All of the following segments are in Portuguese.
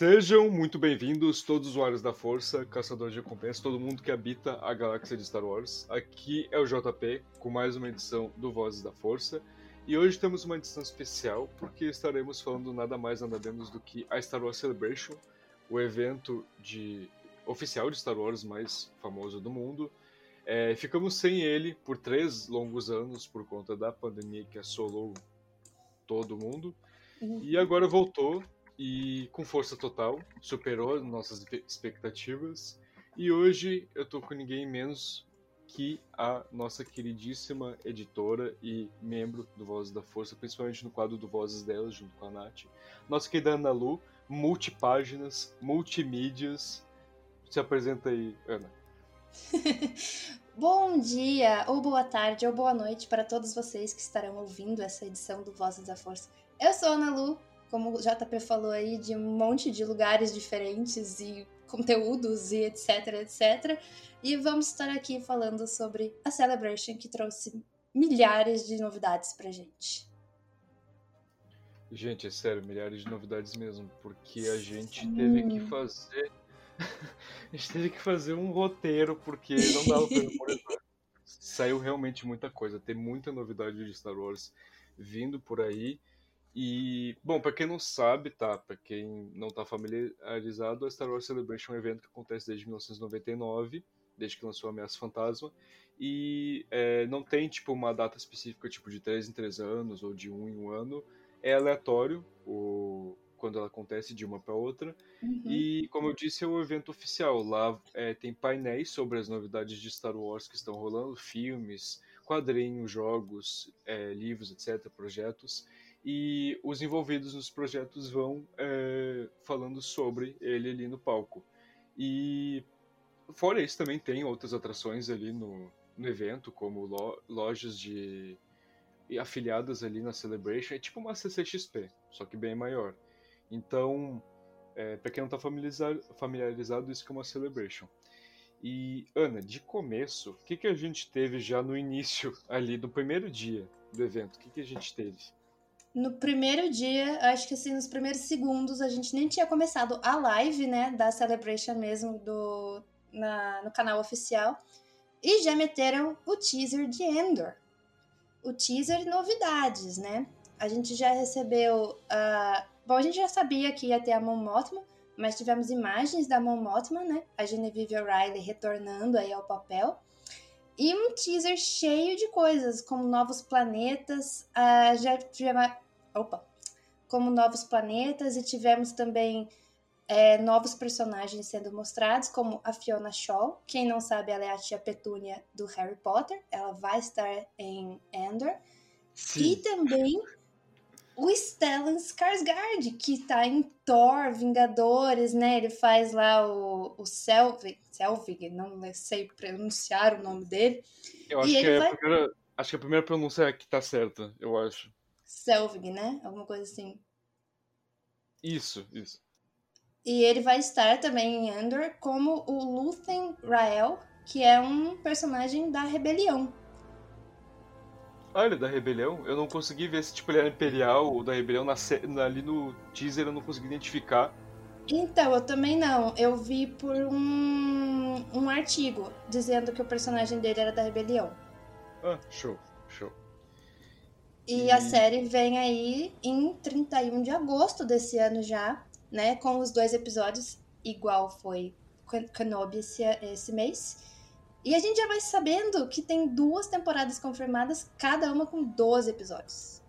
Sejam muito bem-vindos, todos os usuários da Força, caçadores de recompensas, todo mundo que habita a galáxia de Star Wars. Aqui é o JP com mais uma edição do Vozes da Força. E hoje temos uma edição especial porque estaremos falando nada mais nada menos do que a Star Wars Celebration, o evento de oficial de Star Wars mais famoso do mundo. É, ficamos sem ele por três longos anos por conta da pandemia que assolou todo mundo. Uhum. E agora voltou e com força total, superou nossas expectativas. E hoje eu tô com ninguém menos que a nossa queridíssima editora e membro do Vozes da Força, principalmente no quadro do Vozes dela, junto com a Nath. Nossa querida Ana Lu, multipáginas, multimídias. Se apresenta aí, Ana. Bom dia, ou boa tarde, ou boa noite para todos vocês que estarão ouvindo essa edição do Vozes da Força. Eu sou a Ana Lu, como o JP falou aí, de um monte de lugares diferentes e conteúdos e etc, etc. E vamos estar aqui falando sobre a Celebration que trouxe milhares de novidades pra gente. Gente, é sério, milhares de novidades mesmo, porque a gente Sim. teve que fazer. a gente teve que fazer um roteiro, porque não dava pra Saiu realmente muita coisa, tem muita novidade de Star Wars vindo por aí. E, bom, para quem não sabe, tá? Para quem não tá familiarizado, a Star Wars Celebration é um evento que acontece desde 1999, desde que lançou Ameaça Fantasma, e é, não tem, tipo, uma data específica, tipo, de 3 em 3 anos ou de 1 em 1 ano. É aleatório o, quando ela acontece de uma para outra. Uhum. E, como eu disse, é o um evento oficial. Lá é, tem painéis sobre as novidades de Star Wars que estão rolando, filmes, quadrinhos, jogos, é, livros, etc., projetos e os envolvidos nos projetos vão é, falando sobre ele ali no palco. E fora isso também tem outras atrações ali no, no evento, como lo, lojas de afiliadas ali na Celebration, é tipo uma CCXP, só que bem maior. Então, é, para quem não está familiarizado, familiarizado, isso que é uma Celebration. E, Ana, de começo, o que, que a gente teve já no início ali, do primeiro dia do evento? O que, que a gente teve? No primeiro dia, acho que assim, nos primeiros segundos, a gente nem tinha começado a live, né, da Celebration mesmo, do, na, no canal oficial, e já meteram o teaser de Endor. O teaser novidades, né? A gente já recebeu. Uh, bom, a gente já sabia que ia ter a Mon Mothma, mas tivemos imagens da Mon Mothma, né? A Genevieve O'Reilly retornando aí ao papel. E um teaser cheio de coisas, como novos planetas. Uh, já tivemos. Opa! Como novos planetas, e tivemos também é, novos personagens sendo mostrados, como a Fiona Shaw. Quem não sabe, ela é a tia Petúnia do Harry Potter. Ela vai estar em Endor. Sim. E também o Stellan Skarsgård, que tá em Thor, Vingadores, né? Ele faz lá o, o Selvig, Selvig, não sei pronunciar o nome dele. Eu acho, que, é vai... a primeira, acho que a primeira pronúncia é que tá certa, eu acho. Selvig, né? Alguma coisa assim. Isso, isso. E ele vai estar também em Andor como o Luthen Rael, que é um personagem da Rebelião. Ah, ele é da Rebelião? Eu não consegui ver se tipo, ele era Imperial ou da Rebelião. Na, ali no teaser eu não consegui identificar. Então, eu também não. Eu vi por um, um artigo dizendo que o personagem dele era da Rebelião. Ah, show, show. E, e, a série vem aí em 31 de agosto desse ano já, né? Com os dois episódios, igual foi Kenobi esse, esse mês. E a gente já vai sabendo que tem duas temporadas confirmadas, cada uma com 12 episódios.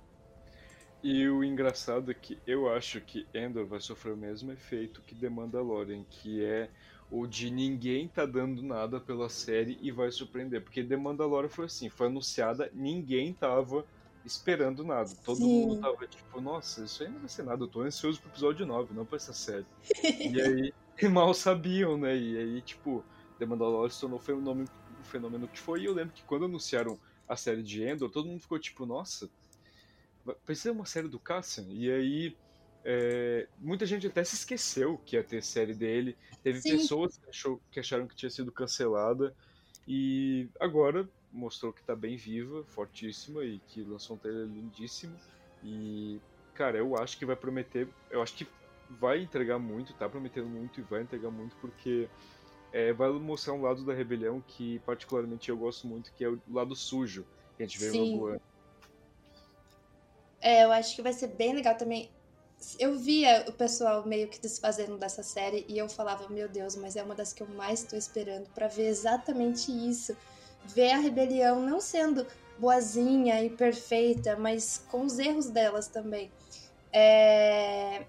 E o engraçado é que eu acho que Endor vai sofrer o mesmo efeito que The Mandalorian, que é o de ninguém tá dando nada pela série e vai surpreender. Porque The Mandalorian foi assim, foi anunciada, ninguém tava esperando nada. Todo Sim. mundo tava tipo, nossa, isso aí não vai ser nada, eu tô ansioso pro episódio 9, não pra essa série. e aí, mal sabiam, né? E aí, tipo, The Mandalorian se tornou um, nome, um fenômeno que foi. E eu lembro que quando anunciaram a série de Endor, todo mundo ficou tipo, nossa, precisa uma série do Cassian? E aí, é, muita gente até se esqueceu que ia ter série dele. Teve Sim. pessoas que, achou, que acharam que tinha sido cancelada. E agora mostrou que tá bem viva, fortíssima e que lançou um trailer lindíssimo. E, cara, eu acho que vai prometer. Eu acho que vai entregar muito, tá prometendo muito e vai entregar muito porque é, vai mostrar um lado da rebelião que particularmente eu gosto muito, que é o lado sujo que a gente vê Sim. no Rogue É, eu acho que vai ser bem legal também. Eu via o pessoal meio que desfazendo dessa série e eu falava, meu Deus, mas é uma das que eu mais estou esperando para ver exatamente isso. Ver a rebelião não sendo boazinha e perfeita, mas com os erros delas também. É...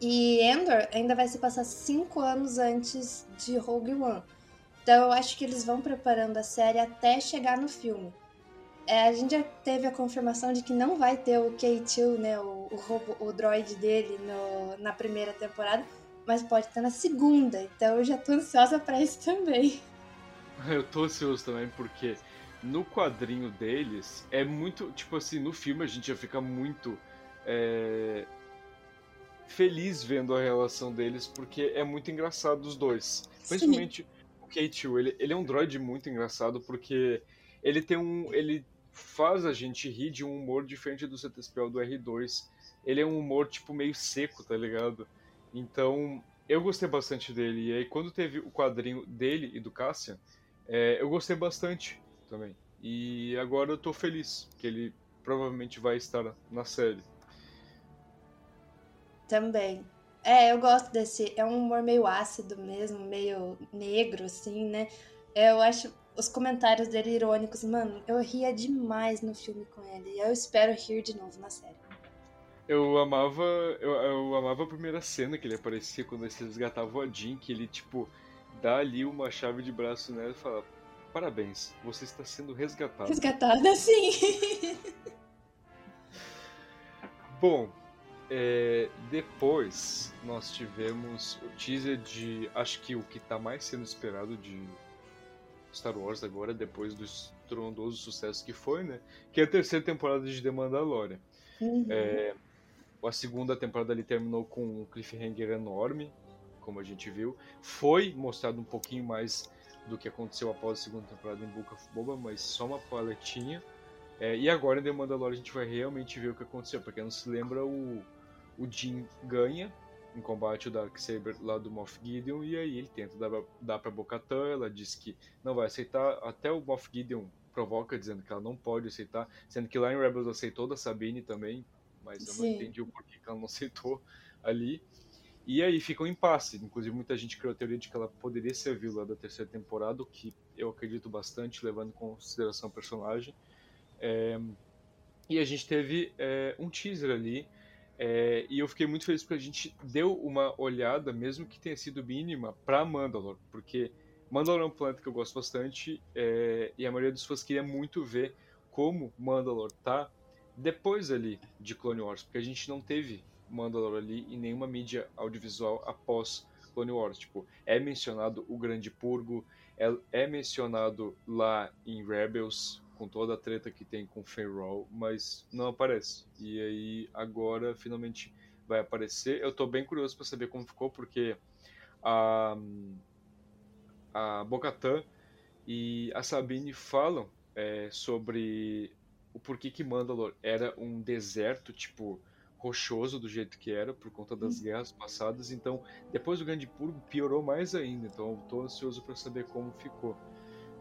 E Endor ainda vai se passar cinco anos antes de Rogue One. Então eu acho que eles vão preparando a série até chegar no filme. É, a gente já teve a confirmação de que não vai ter o K2, né, o, o, robô, o droid dele no, na primeira temporada, mas pode estar na segunda. Então eu já tô ansiosa para isso também. Eu tô ansioso também porque no quadrinho deles é muito, tipo assim, no filme a gente já fica muito é, feliz vendo a relação deles, porque é muito engraçado os dois. Principalmente Sim. o K2, ele, ele é um droid muito engraçado, porque ele tem um. ele faz a gente rir de um humor diferente do CTSPL do R2. Ele é um humor, tipo, meio seco, tá ligado? Então, eu gostei bastante dele. E aí, quando teve o quadrinho dele e do Cassian, é, eu gostei bastante também. E agora eu tô feliz que ele provavelmente vai estar na série. Também. É, eu gosto desse. É um humor meio ácido mesmo, meio negro, assim, né? Eu acho os comentários dele irônicos, mano, eu ria demais no filme com ele. E eu espero rir de novo na série. Eu amava. Eu, eu amava a primeira cena que ele aparecia quando eles resgatavam a Jean, que ele, tipo, dá ali uma chave de braço nela e fala. Parabéns, você está sendo resgatada. Resgatada, sim. Bom, é, depois nós tivemos o teaser de acho que o que está mais sendo esperado de Star Wars agora, depois do estrondoso sucesso que foi, né? Que é a terceira temporada de The Mandalorian. Uhum. É, a segunda temporada ali terminou com um cliffhanger enorme, como a gente viu. Foi mostrado um pouquinho mais do que aconteceu após a segunda temporada em Book of Boba, mas só uma paletinha. É, e agora em The Mandalorian a gente vai realmente ver o que aconteceu. Pra quem não se lembra, o o Jin ganha em combate o Darksaber lá do Moff Gideon e aí ele tenta dar, dar pra Bocatan, ela diz que não vai aceitar, até o Moff Gideon provoca dizendo que ela não pode aceitar, sendo que lá em Rebels aceitou da Sabine também, mas eu Sim. não entendi o porquê que ela não aceitou ali. E aí fica um impasse, inclusive muita gente criou a teoria de que ela poderia ser a vilã da terceira temporada, o que eu acredito bastante, levando em consideração o personagem. É... E a gente teve é, um teaser ali é, e eu fiquei muito feliz porque a gente deu uma olhada, mesmo que tenha sido mínima, para Mandalor, porque Mandalor é um planeta que eu gosto bastante é, e a maioria das pessoas queria muito ver como Mandalor tá depois ali de Clone Wars, porque a gente não teve Mandalore ali em nenhuma mídia audiovisual após Clone Wars. Tipo, é mencionado o Grande Purgo, é, é mencionado lá em Rebels, com toda a treta que tem com Feyrol, mas não aparece. E aí agora finalmente vai aparecer. Eu tô bem curioso para saber como ficou, porque a, a Bocatan e a Sabine falam é, sobre o porquê que Mandalore era um deserto, tipo, rochoso do jeito que era, por conta das uhum. guerras passadas. Então, depois do Grande Purgo, piorou mais ainda. Então, estou ansioso para saber como ficou.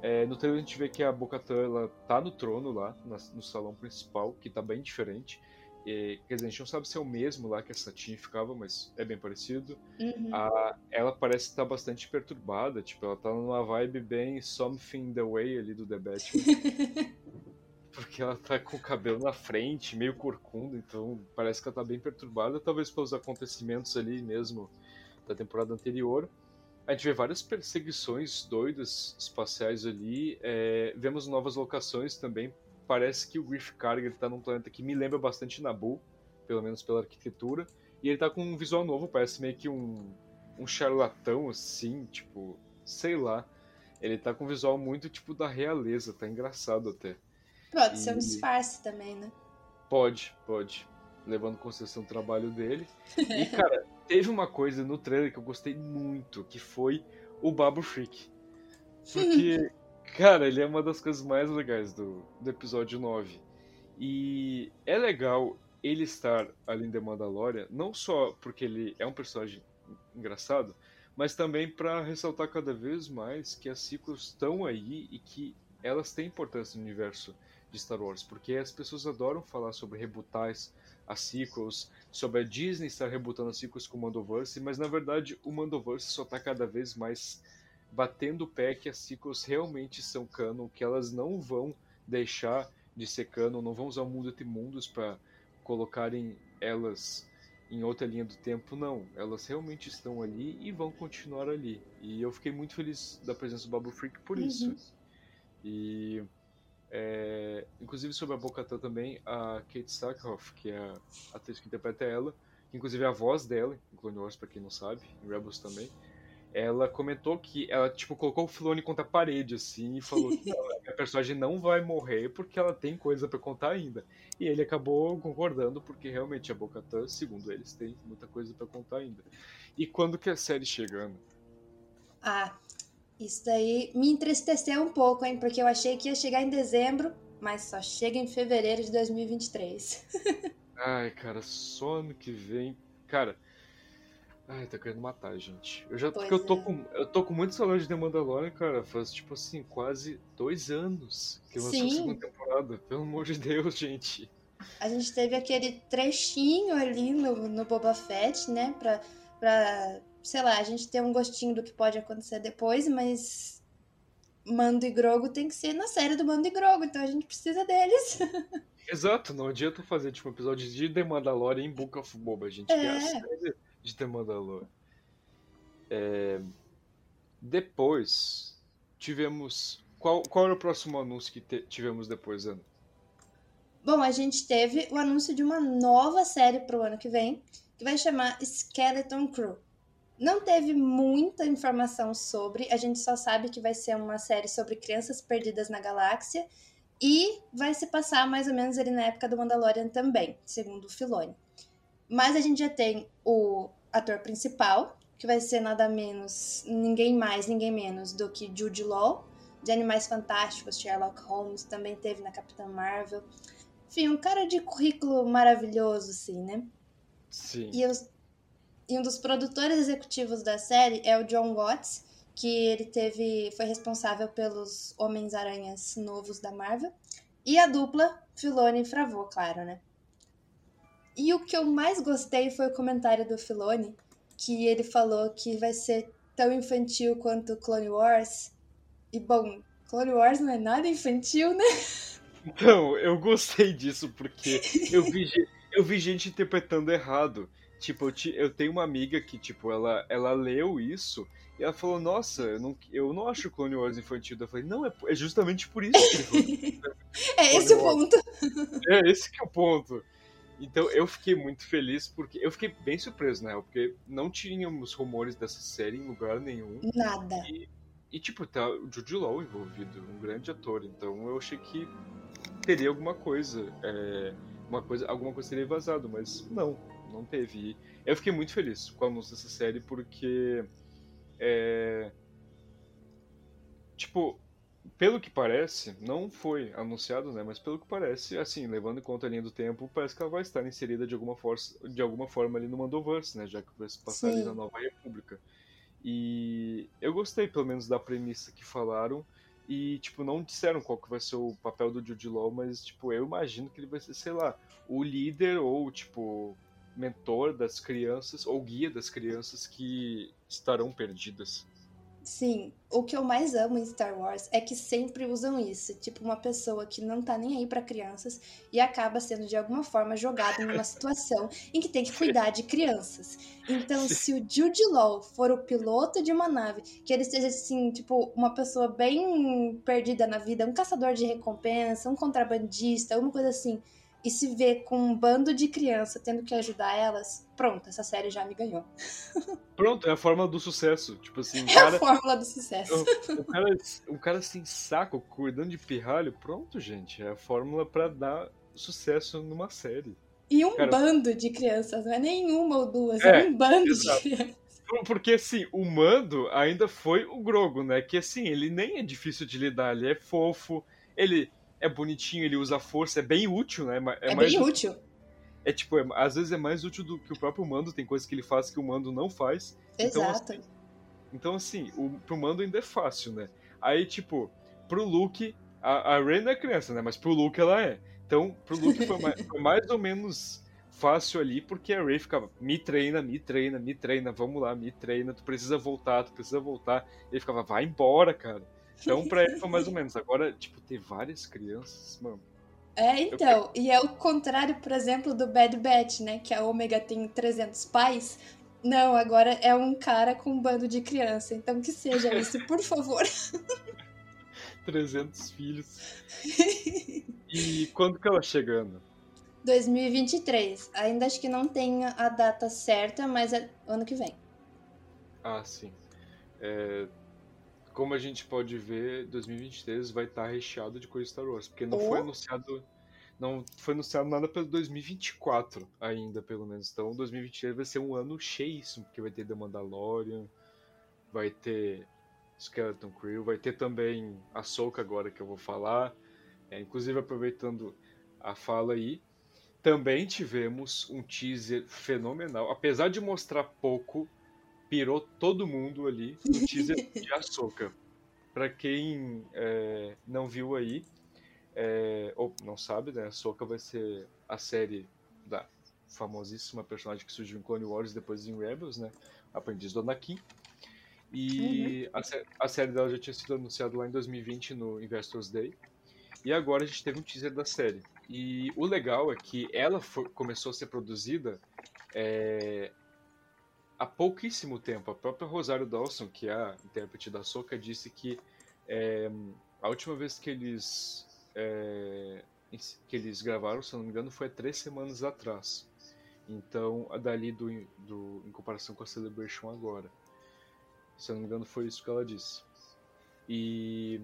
É, no trailer a gente vê que a Bocatan ela tá no trono lá, no salão principal, que tá bem diferente. E, quer dizer, a gente não sabe se é o mesmo lá que a Satine ficava, mas é bem parecido. Uhum. A, ela parece estar tá bastante perturbada, tipo, ela tá numa vibe bem Something the Way ali do The Batman. porque ela tá com o cabelo na frente, meio corcunda, então parece que ela tá bem perturbada, talvez pelos acontecimentos ali mesmo da temporada anterior. A gente vê várias perseguições doidas espaciais ali, é, vemos novas locações também. Parece que o Griff Karga está num planeta que me lembra bastante Nabu, pelo menos pela arquitetura, e ele tá com um visual novo, parece meio que um, um charlatão assim, tipo, sei lá. Ele tá com um visual muito tipo da realeza, tá engraçado até. Pode e... ser um disfarce também, né? Pode, pode. Levando em consideração o trabalho dele. E, cara, teve uma coisa no trailer que eu gostei muito, que foi o Babu Freak. Porque, cara, ele é uma das coisas mais legais do, do episódio 9. E é legal ele estar ali em The Mandalorian, não só porque ele é um personagem engraçado, mas também para ressaltar cada vez mais que as ciclos estão aí e que elas têm importância no universo de Star Wars, porque as pessoas adoram falar sobre rebootar as sequels, sobre a Disney estar rebutando as sequels com o Mandoverse, mas na verdade o Mandoverse só está cada vez mais batendo o pé que as sequels realmente são canon, que elas não vão deixar de ser canon, não vão usar o mundo entre mundos para colocarem elas em outra linha do tempo, não. Elas realmente estão ali e vão continuar ali. E eu fiquei muito feliz da presença do Babu Freak por uhum. isso. E é, inclusive sobre a Bocatã também, a Kate Sackhoff, que é a atriz que interpreta ela, que inclusive é a voz dela, em Clone Wars, pra quem não sabe, em Rebels também, ela comentou que ela, tipo, colocou o Filoni contra a parede, assim, e falou que a personagem não vai morrer porque ela tem coisa para contar ainda. E ele acabou concordando, porque realmente a Bocatã, segundo eles, tem muita coisa para contar ainda. E quando que a série chegando? Ah, isso daí me entristeceu um pouco, hein? Porque eu achei que ia chegar em dezembro, mas só chega em fevereiro de 2023. Ai, cara, só ano que vem. Cara. Ai, tá querendo matar, gente. Eu já porque eu tô é. com. Eu tô com muito saudade de The Mandalorian, cara. Faz tipo assim, quase dois anos que lançou a segunda temporada. Pelo amor de Deus, gente. A gente teve aquele trechinho ali no, no Boba Fett, né? Pra, pra sei lá, a gente tem um gostinho do que pode acontecer depois, mas Mando e Grogo tem que ser na série do Mando e Grogo, então a gente precisa deles. Exato, não adianta fazer tipo um episódio de The Mandalorian em Book of Boba, a gente é. quer a série de The Mandalorian. É... Depois tivemos. Qual, qual era o próximo anúncio que te... tivemos depois, Ana? Bom, a gente teve o anúncio de uma nova série pro ano que vem, que vai chamar Skeleton Crew. Não teve muita informação sobre, a gente só sabe que vai ser uma série sobre crianças perdidas na galáxia e vai se passar mais ou menos ali na época do Mandalorian também, segundo o Filoni. Mas a gente já tem o ator principal, que vai ser nada menos, ninguém mais, ninguém menos do que Jude Law, de Animais Fantásticos, Sherlock Holmes, também teve na Capitã Marvel. Enfim, um cara de currículo maravilhoso, assim, né? Sim. E os, e um dos produtores executivos da série é o John Watts, que ele teve foi responsável pelos Homens-Aranhas novos da Marvel. E a dupla Filoni e Fravô, claro, né? E o que eu mais gostei foi o comentário do Filoni, que ele falou que vai ser tão infantil quanto Clone Wars. E bom, Clone Wars não é nada infantil, né? Então, eu gostei disso porque eu vi, eu vi gente interpretando errado. Tipo, eu, te, eu tenho uma amiga que, tipo, ela, ela leu isso E ela falou, nossa, eu não, eu não acho Clone Wars infantil. Eu falei, não, é, é justamente por isso é esse o ponto. É esse que é o ponto. Então eu fiquei muito feliz porque eu fiquei bem surpreso, né? Porque não tínhamos rumores dessa série em lugar nenhum. Nada. E, e tipo, tá o Jude Law envolvido, um grande ator. Então eu achei que teria alguma coisa, é, uma coisa, alguma coisa teria vazado, mas não, não teve. Eu fiquei muito feliz com o anúncio dessa série porque é... Tipo, pelo que parece, não foi anunciado, né? Mas pelo que parece, assim, levando em conta a linha do tempo, parece que ela vai estar inserida de alguma, força, de alguma forma ali no Mandoverse, né? Já que vai se passar Sim. ali na Nova República. E eu gostei, pelo menos, da premissa que falaram. E, tipo, não disseram qual que vai ser o papel do Jude Law, mas, tipo, eu imagino que ele vai ser, sei lá, o líder ou, tipo, mentor das crianças ou guia das crianças que estarão perdidas. Sim, o que eu mais amo em Star Wars é que sempre usam isso, tipo uma pessoa que não tá nem aí para crianças e acaba sendo de alguma forma jogado numa situação em que tem que cuidar de crianças. Então, se o Jude Law for o piloto de uma nave, que ele seja assim, tipo, uma pessoa bem perdida na vida, um caçador de recompensa, um contrabandista, alguma coisa assim, e se vê com um bando de criança tendo que ajudar elas, pronto, essa série já me ganhou. Pronto, é a fórmula do sucesso. Tipo assim, é cara, a fórmula do sucesso. O, o, cara, o cara sem saco, cuidando de pirralho, pronto, gente. É a fórmula para dar sucesso numa série. E um cara, bando de crianças, não é nenhuma ou duas, é, é um bando exato. de crianças. Porque, assim, o Mando ainda foi o Grogo, né? Que, assim, ele nem é difícil de lidar, ele é fofo, ele é bonitinho, ele usa força, é bem útil, né? É, é bem útil. É tipo, é, às vezes é mais útil do que o próprio Mando, tem coisas que ele faz que o Mando não faz. Exato. Então, assim, então, assim o, pro Mando ainda é fácil, né? Aí, tipo, pro Luke, a, a Rey não é criança, né? Mas pro Luke ela é. Então, pro Luke foi mais, foi mais ou menos fácil ali, porque a Rey ficava, me treina, me treina, me treina, vamos lá, me treina, tu precisa voltar, tu precisa voltar. Ele ficava, vai embora, cara. Então, pra ele foi mais ou menos. Agora, tipo, ter várias crianças, mano. É, então. Eu... E é o contrário, por exemplo, do Bad Batch, né? Que a Omega tem 300 pais. Não, agora é um cara com um bando de criança. Então, que seja isso, por favor. 300 filhos. E quando que ela chegando? 2023. Ainda acho que não tem a data certa, mas é ano que vem. Ah, sim. É, como a gente pode ver, 2023 vai estar recheado de coisa Star Wars, porque não oh. foi anunciado não foi anunciado nada pelo 2024 ainda, pelo menos. Então, 2023 vai ser um ano cheíssimo, porque vai ter The Mandalorian, vai ter Skeleton Crew, vai ter também a Soca agora que eu vou falar. É, inclusive, aproveitando a fala aí, também tivemos um teaser fenomenal. Apesar de mostrar pouco, pirou todo mundo ali no teaser de Ahsoka. Pra quem é, não viu aí, é, ou não sabe, né? Ahsoka vai ser a série da famosíssima personagem que surgiu em Clone Wars depois em Rebels, né? Aprendiz do Anakin. E uhum. a, a, série dela já tinha sido anunciada lá em 2020 no Investors Day. E agora a gente teve um teaser da série. E o legal é que ela foi, começou a ser produzida é, há pouquíssimo tempo. A própria Rosário Dawson, que é a intérprete da Soca, disse que é, a última vez que eles é, que eles gravaram, se não me engano, foi há três semanas atrás. Então, a dali do, do, em comparação com a Celebration agora. Se não me engano, foi isso que ela disse. E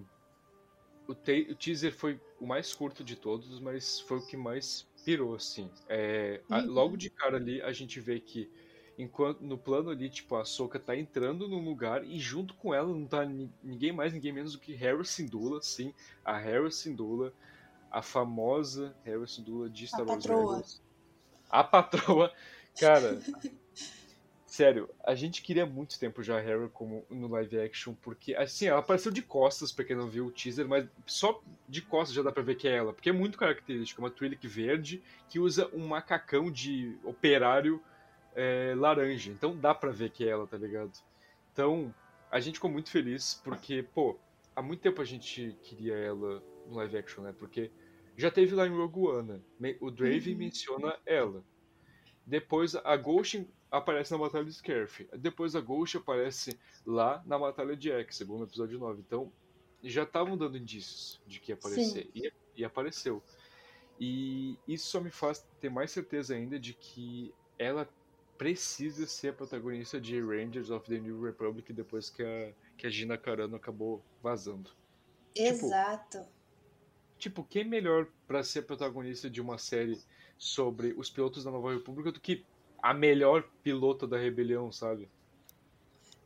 o, te, o teaser foi o mais curto de todos, mas foi o que mais pirou, assim. É, a, uhum. logo de cara ali, a gente vê que enquanto no plano ali, tipo, a Soka tá entrando num lugar e junto com ela não tá ninguém mais, ninguém menos do que Harry Sindula, sim, a Harry Sindula, a famosa Harry Sindula de Star Wars Rebels. A patroa, cara. sério, a gente queria muito tempo já a Harry como no live action, porque assim, ela apareceu de costas para quem não viu o teaser, mas só de costas já dá pra ver que é ela, porque é muito característico, uma Twi'lek verde que usa um macacão de operário é, laranja. Então dá pra ver que é ela, tá ligado? Então a gente ficou muito feliz porque, pô, há muito tempo a gente queria ela no live action, né? Porque já teve lá em Rogue One, né? o Drave uhum. menciona ela. Depois a Ghost, aparece na Batalha de Scarf. Depois a Ghost aparece lá na Batalha de X, segundo episódio 9. Então, já estavam dando indícios de que ia aparecer. E, e, apareceu. E isso só me faz ter mais certeza ainda de que ela precisa ser a protagonista de Rangers of the New Republic depois que a, que a Gina Carano acabou vazando. Tipo, Exato. Tipo, tipo quem melhor para ser protagonista de uma série sobre os pilotos da Nova República do que a melhor pilota da rebelião, sabe?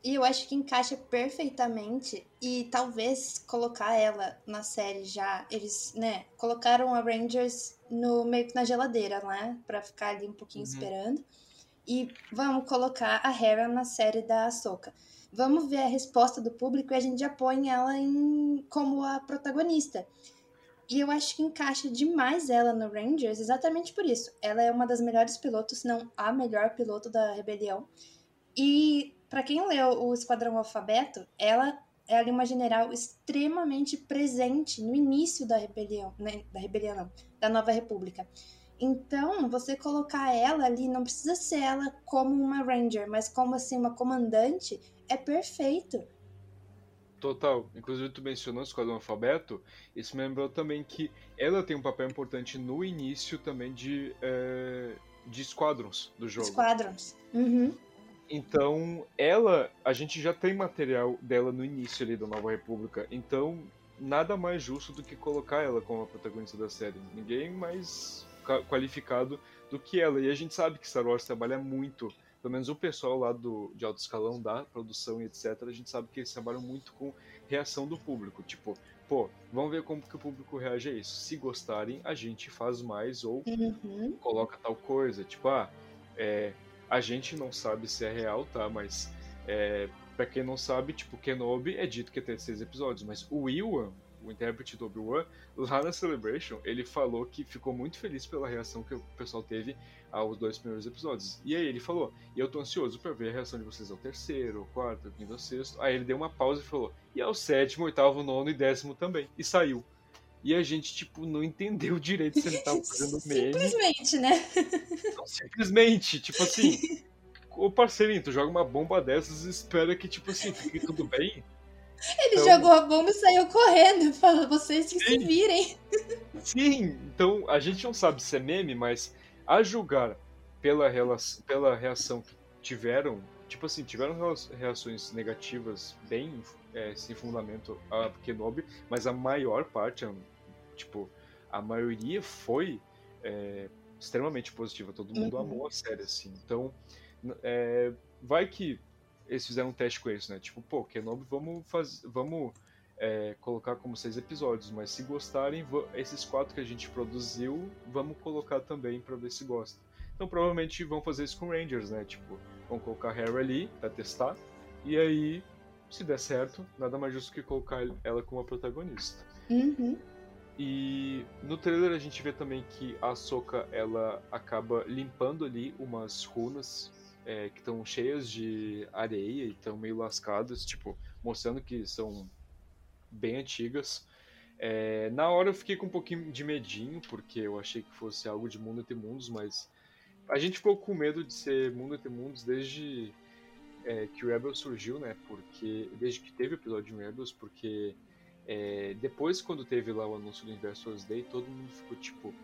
E eu acho que encaixa perfeitamente. E talvez colocar ela na série já. Eles, né, colocaram a Rangers no meio que na geladeira, né? Pra ficar ali um pouquinho uhum. esperando. E vamos colocar a Hera na série da Ahsoka. Vamos ver a resposta do público e a gente já põe ela em, como a protagonista. E eu acho que encaixa demais ela no Rangers exatamente por isso. Ela é uma das melhores pilotos, se não a melhor piloto da rebelião. E para quem leu o Esquadrão Alfabeto, ela é ali uma general extremamente presente no início da rebelião, né? da rebelião não, da Nova República. Então, você colocar ela ali, não precisa ser ela como uma Ranger, mas como assim uma comandante, é perfeito. Total. Inclusive, tu mencionou o Esquadrão Alfabeto. Isso me lembrou também que ela tem um papel importante no início também de, é, de Squadrons do jogo. Squadrons. Uhum. Então, ela, a gente já tem material dela no início ali da Nova República. Então, nada mais justo do que colocar ela como a protagonista da série. Ninguém mais qualificado do que ela. E a gente sabe que Star Wars trabalha muito pelo menos o pessoal lá do, de alto escalão da produção e etc., a gente sabe que eles trabalham muito com reação do público. Tipo, pô, vamos ver como que o público reage a isso. Se gostarem, a gente faz mais ou uhum. coloca tal coisa. Tipo, ah, é, a gente não sabe se é real, tá? Mas é, pra quem não sabe, tipo, Kenobi é dito que tem seis episódios, mas o Iwan, o intérprete do Obi-Wan, lá na Celebration, ele falou que ficou muito feliz pela reação que o pessoal teve aos dois primeiros episódios. E aí ele falou: E eu tô ansioso para ver a reação de vocês ao terceiro, ao quarto, ao quinto, ao sexto. Aí ele deu uma pausa e falou: E ao sétimo, oitavo, nono e décimo também. E saiu. E a gente, tipo, não entendeu direito se ele tava fazendo meme. Simplesmente, né? Não, simplesmente, tipo assim. Ô parceirinho, tu joga uma bomba dessas e espera que, tipo assim, fique tudo bem. Ele então... jogou a bomba e saiu correndo. Falou, vocês que Sim. se virem. Sim, então a gente não sabe se é meme, mas a julgar pela, relação, pela reação que tiveram, tipo assim, tiveram reações negativas bem é, sem fundamento a Kenobi, mas a maior parte, tipo, a maioria foi é, extremamente positiva. Todo mundo uhum. amou a série, assim. Então, é, vai que eles fizeram um teste com isso, né? Tipo, pô, Kenobi, vamos fazer, vamos é, colocar como seis episódios, mas se gostarem, esses quatro que a gente produziu, vamos colocar também para ver se gosta. Então provavelmente vão fazer isso com Rangers, né? Tipo, vão colocar Harry ali para testar, e aí, se der certo, nada mais justo que colocar ela como a protagonista. Uhum. E no trailer a gente vê também que a Soka ela acaba limpando ali umas runas é, que estão cheias de areia e estão meio lascadas, tipo, mostrando que são bem antigas. É, na hora eu fiquei com um pouquinho de medinho, porque eu achei que fosse algo de Mundo Entre Mundos, mas a gente ficou com medo de ser Mundo Entre Mundos desde é, que o Rebels surgiu, né? Porque desde que teve o episódio de Rebels, porque é, depois quando teve lá o anúncio do Investors Day, todo mundo ficou tipo,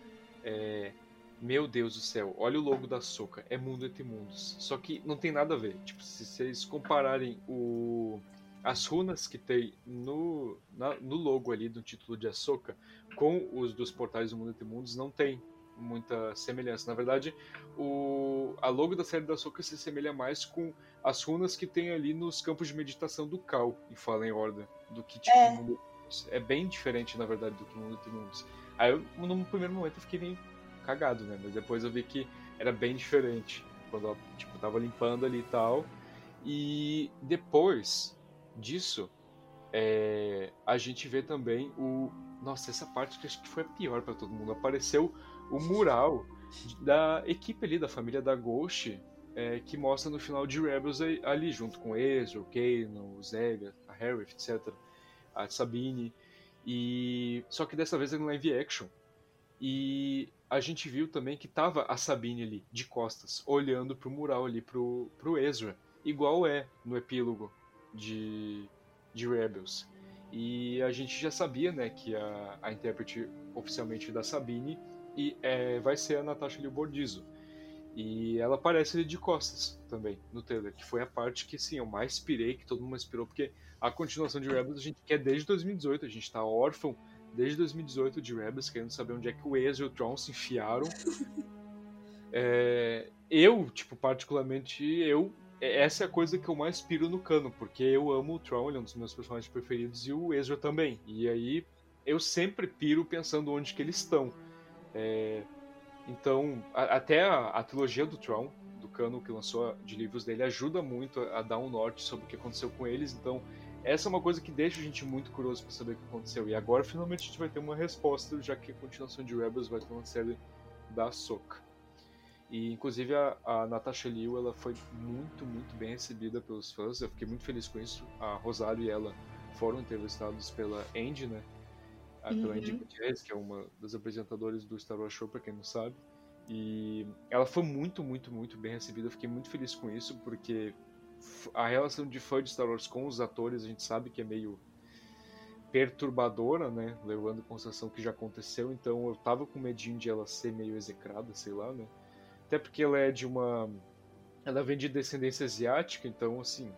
é, meu Deus do céu, olha o logo da Soca, é Mundo Entre Mundos. Só que não tem nada a ver. Tipo, se vocês compararem o as runas que tem no, na, no logo ali do título de Ahsoka com os dos portais do Mundo Entre Mundos não tem muita semelhança. Na verdade, o, a logo da série da Ahsoka se assemelha mais com as runas que tem ali nos campos de meditação do Cal em Fallen Order, do que tipo é. Mundo, é bem diferente, na verdade, do que Mundo Entre Mundos. Aí, eu, no primeiro momento, eu fiquei meio cagado, né? Mas depois eu vi que era bem diferente, quando ela, tipo, tava limpando ali e tal. E depois, disso, é, a gente vê também o. Nossa, essa parte que acho que foi a pior para todo mundo. Apareceu o mural da equipe ali, da família da Ghost, é, que mostra no final de Rebels ali, junto com Ezra, o Kaino, o Zega, a Harry, etc. A Sabine. E só que dessa vez é no live action. E a gente viu também que tava a Sabine ali, de costas, olhando pro mural ali, pro, pro Ezra. Igual é no epílogo de, de Rebels. E a gente já sabia, né, que a, a intérprete oficialmente da Sabine e, é, vai ser a Natasha Liu Bordizo. E ela aparece de costas também no trailer, que foi a parte que sim, eu mais pirei, que todo mundo inspirou, porque a continuação de Rebels a gente quer desde 2018, a gente tá órfão desde 2018 de Rebels, querendo saber onde é que o Ezra e o Tron se enfiaram. É, eu, tipo, particularmente, eu essa é a coisa que eu mais piro no cano, porque eu amo o Tron, ele é um dos meus personagens preferidos, e o Ezra também. E aí eu sempre piro pensando onde que eles estão. É, então, a, até a, a, trilogia do Tron, do Cano que lançou de livros dele, ajuda muito a, a, dar um norte sobre o que aconteceu com eles. Então, essa é uma coisa que deixa a gente muito curioso para saber o que aconteceu. E agora, finalmente, a gente vai ter uma resposta, já que a continuação de Rebels vai ter uma série da Soca. E, inclusive, a, a Natasha Liu ela foi muito, muito bem recebida pelos fãs. Eu fiquei muito feliz com isso. A Rosário e ela foram entrevistados pela Andy, né? uhum. pela Andy Gutierrez, que é uma das apresentadoras do Star Wars Show, para quem não sabe. E ela foi muito, muito, muito bem recebida. Eu fiquei muito feliz com isso, porque a relação de fã de Star Wars com os atores a gente sabe que é meio perturbadora, né? Levando em consideração que já aconteceu. Então eu tava com medinho de ela ser meio execrada, sei lá, né? Até porque ela é de uma. Ela vem de descendência asiática, então, assim,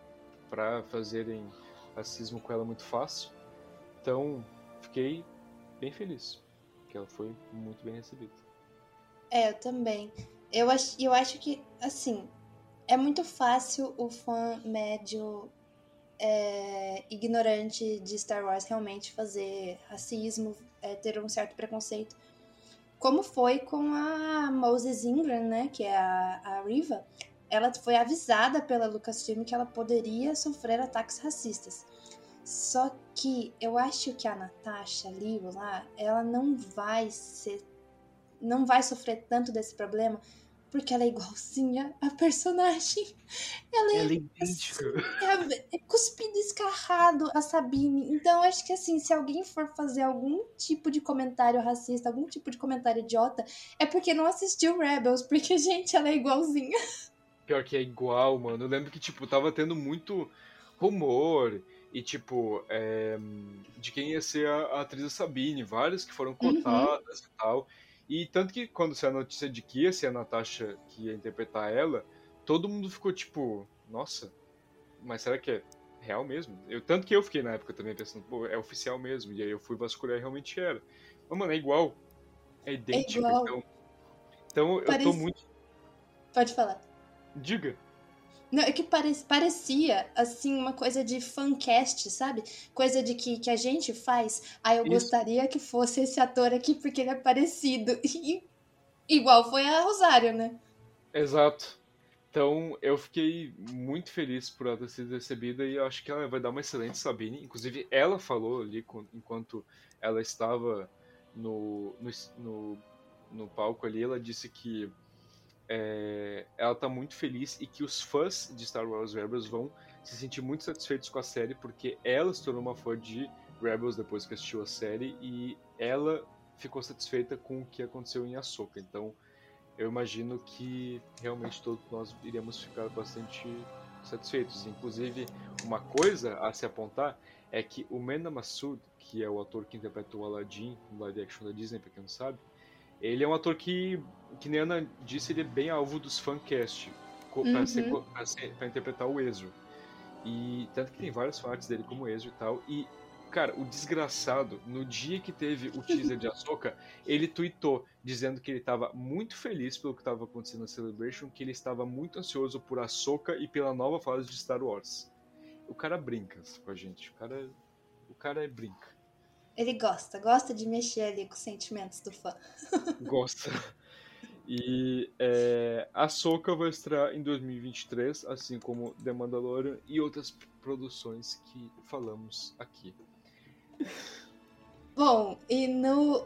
para fazerem racismo com ela é muito fácil. Então, fiquei bem feliz, que ela foi muito bem recebida. É, eu também. Eu acho, eu acho que, assim, é muito fácil o fã médio é, ignorante de Star Wars realmente fazer racismo, é, ter um certo preconceito. Como foi com a Moses Ingram, né, que é a, a Riva. Ela foi avisada pela Lucasfilm que ela poderia sofrer ataques racistas. Só que eu acho que a Natasha Liu lá, ela não vai ser. não vai sofrer tanto desse problema, porque ela é igualzinha a personagem. Ela é, ela é idêntica. É, é cuspido escarrado a Sabine. Então, acho que assim, se alguém for fazer algum tipo de comentário racista, algum tipo de comentário idiota, é porque não assistiu Rebels, porque, gente, ela é igualzinha. Pior que é igual, mano. Eu lembro que, tipo, tava tendo muito rumor e tipo, é, de quem ia ser a, a atriz Sabine, várias que foram cotadas uhum. e tal. E tanto que quando saiu a notícia de que ia ser a Natasha que ia interpretar ela, todo mundo ficou tipo, nossa, mas será que é real mesmo? Eu, tanto que eu fiquei na época também pensando, pô, é oficial mesmo. E aí eu fui vasculhar e realmente era. Mas, mano, é igual. É idêntico. É igual. Então, então Parece... eu tô muito. Pode falar. Diga. Não, é que pare, parecia, assim, uma coisa de fancast, sabe? Coisa de que, que a gente faz. Ah, eu Isso. gostaria que fosse esse ator aqui porque ele é parecido. E, igual foi a Rosário, né? Exato. Então, eu fiquei muito feliz por ela ter sido recebida e eu acho que ela vai dar uma excelente Sabine. Inclusive, ela falou ali, enquanto ela estava no, no, no, no palco ali, ela disse que é, ela tá muito feliz e que os fãs de Star Wars Rebels vão se sentir muito satisfeitos com a série, porque ela se tornou uma fã de Rebels depois que assistiu a série e ela ficou satisfeita com o que aconteceu em Ahsoka. Então, eu imagino que realmente todos nós iremos ficar bastante satisfeitos. Inclusive, uma coisa a se apontar é que o Mena Massoud, que é o ator que interpretou Aladdin no live action da Disney, pra quem não sabe, ele é um ator que, que nem a Ana disse, ele é bem alvo dos fancast uhum. para interpretar o Ezra. E tanto que tem várias partes dele como Ezra e tal. E, cara, o desgraçado, no dia que teve o teaser de Ahsoka, ele tweetou dizendo que ele estava muito feliz pelo que estava acontecendo na Celebration, que ele estava muito ansioso por Ahsoka e pela nova fase de Star Wars. O cara brinca com a gente. O cara, o cara brinca. Ele gosta, gosta de mexer ali com os sentimentos do fã. Gosta. E é, a Soca vai estrear em 2023, assim como The Mandalorian e outras produções que falamos aqui. Bom, e no,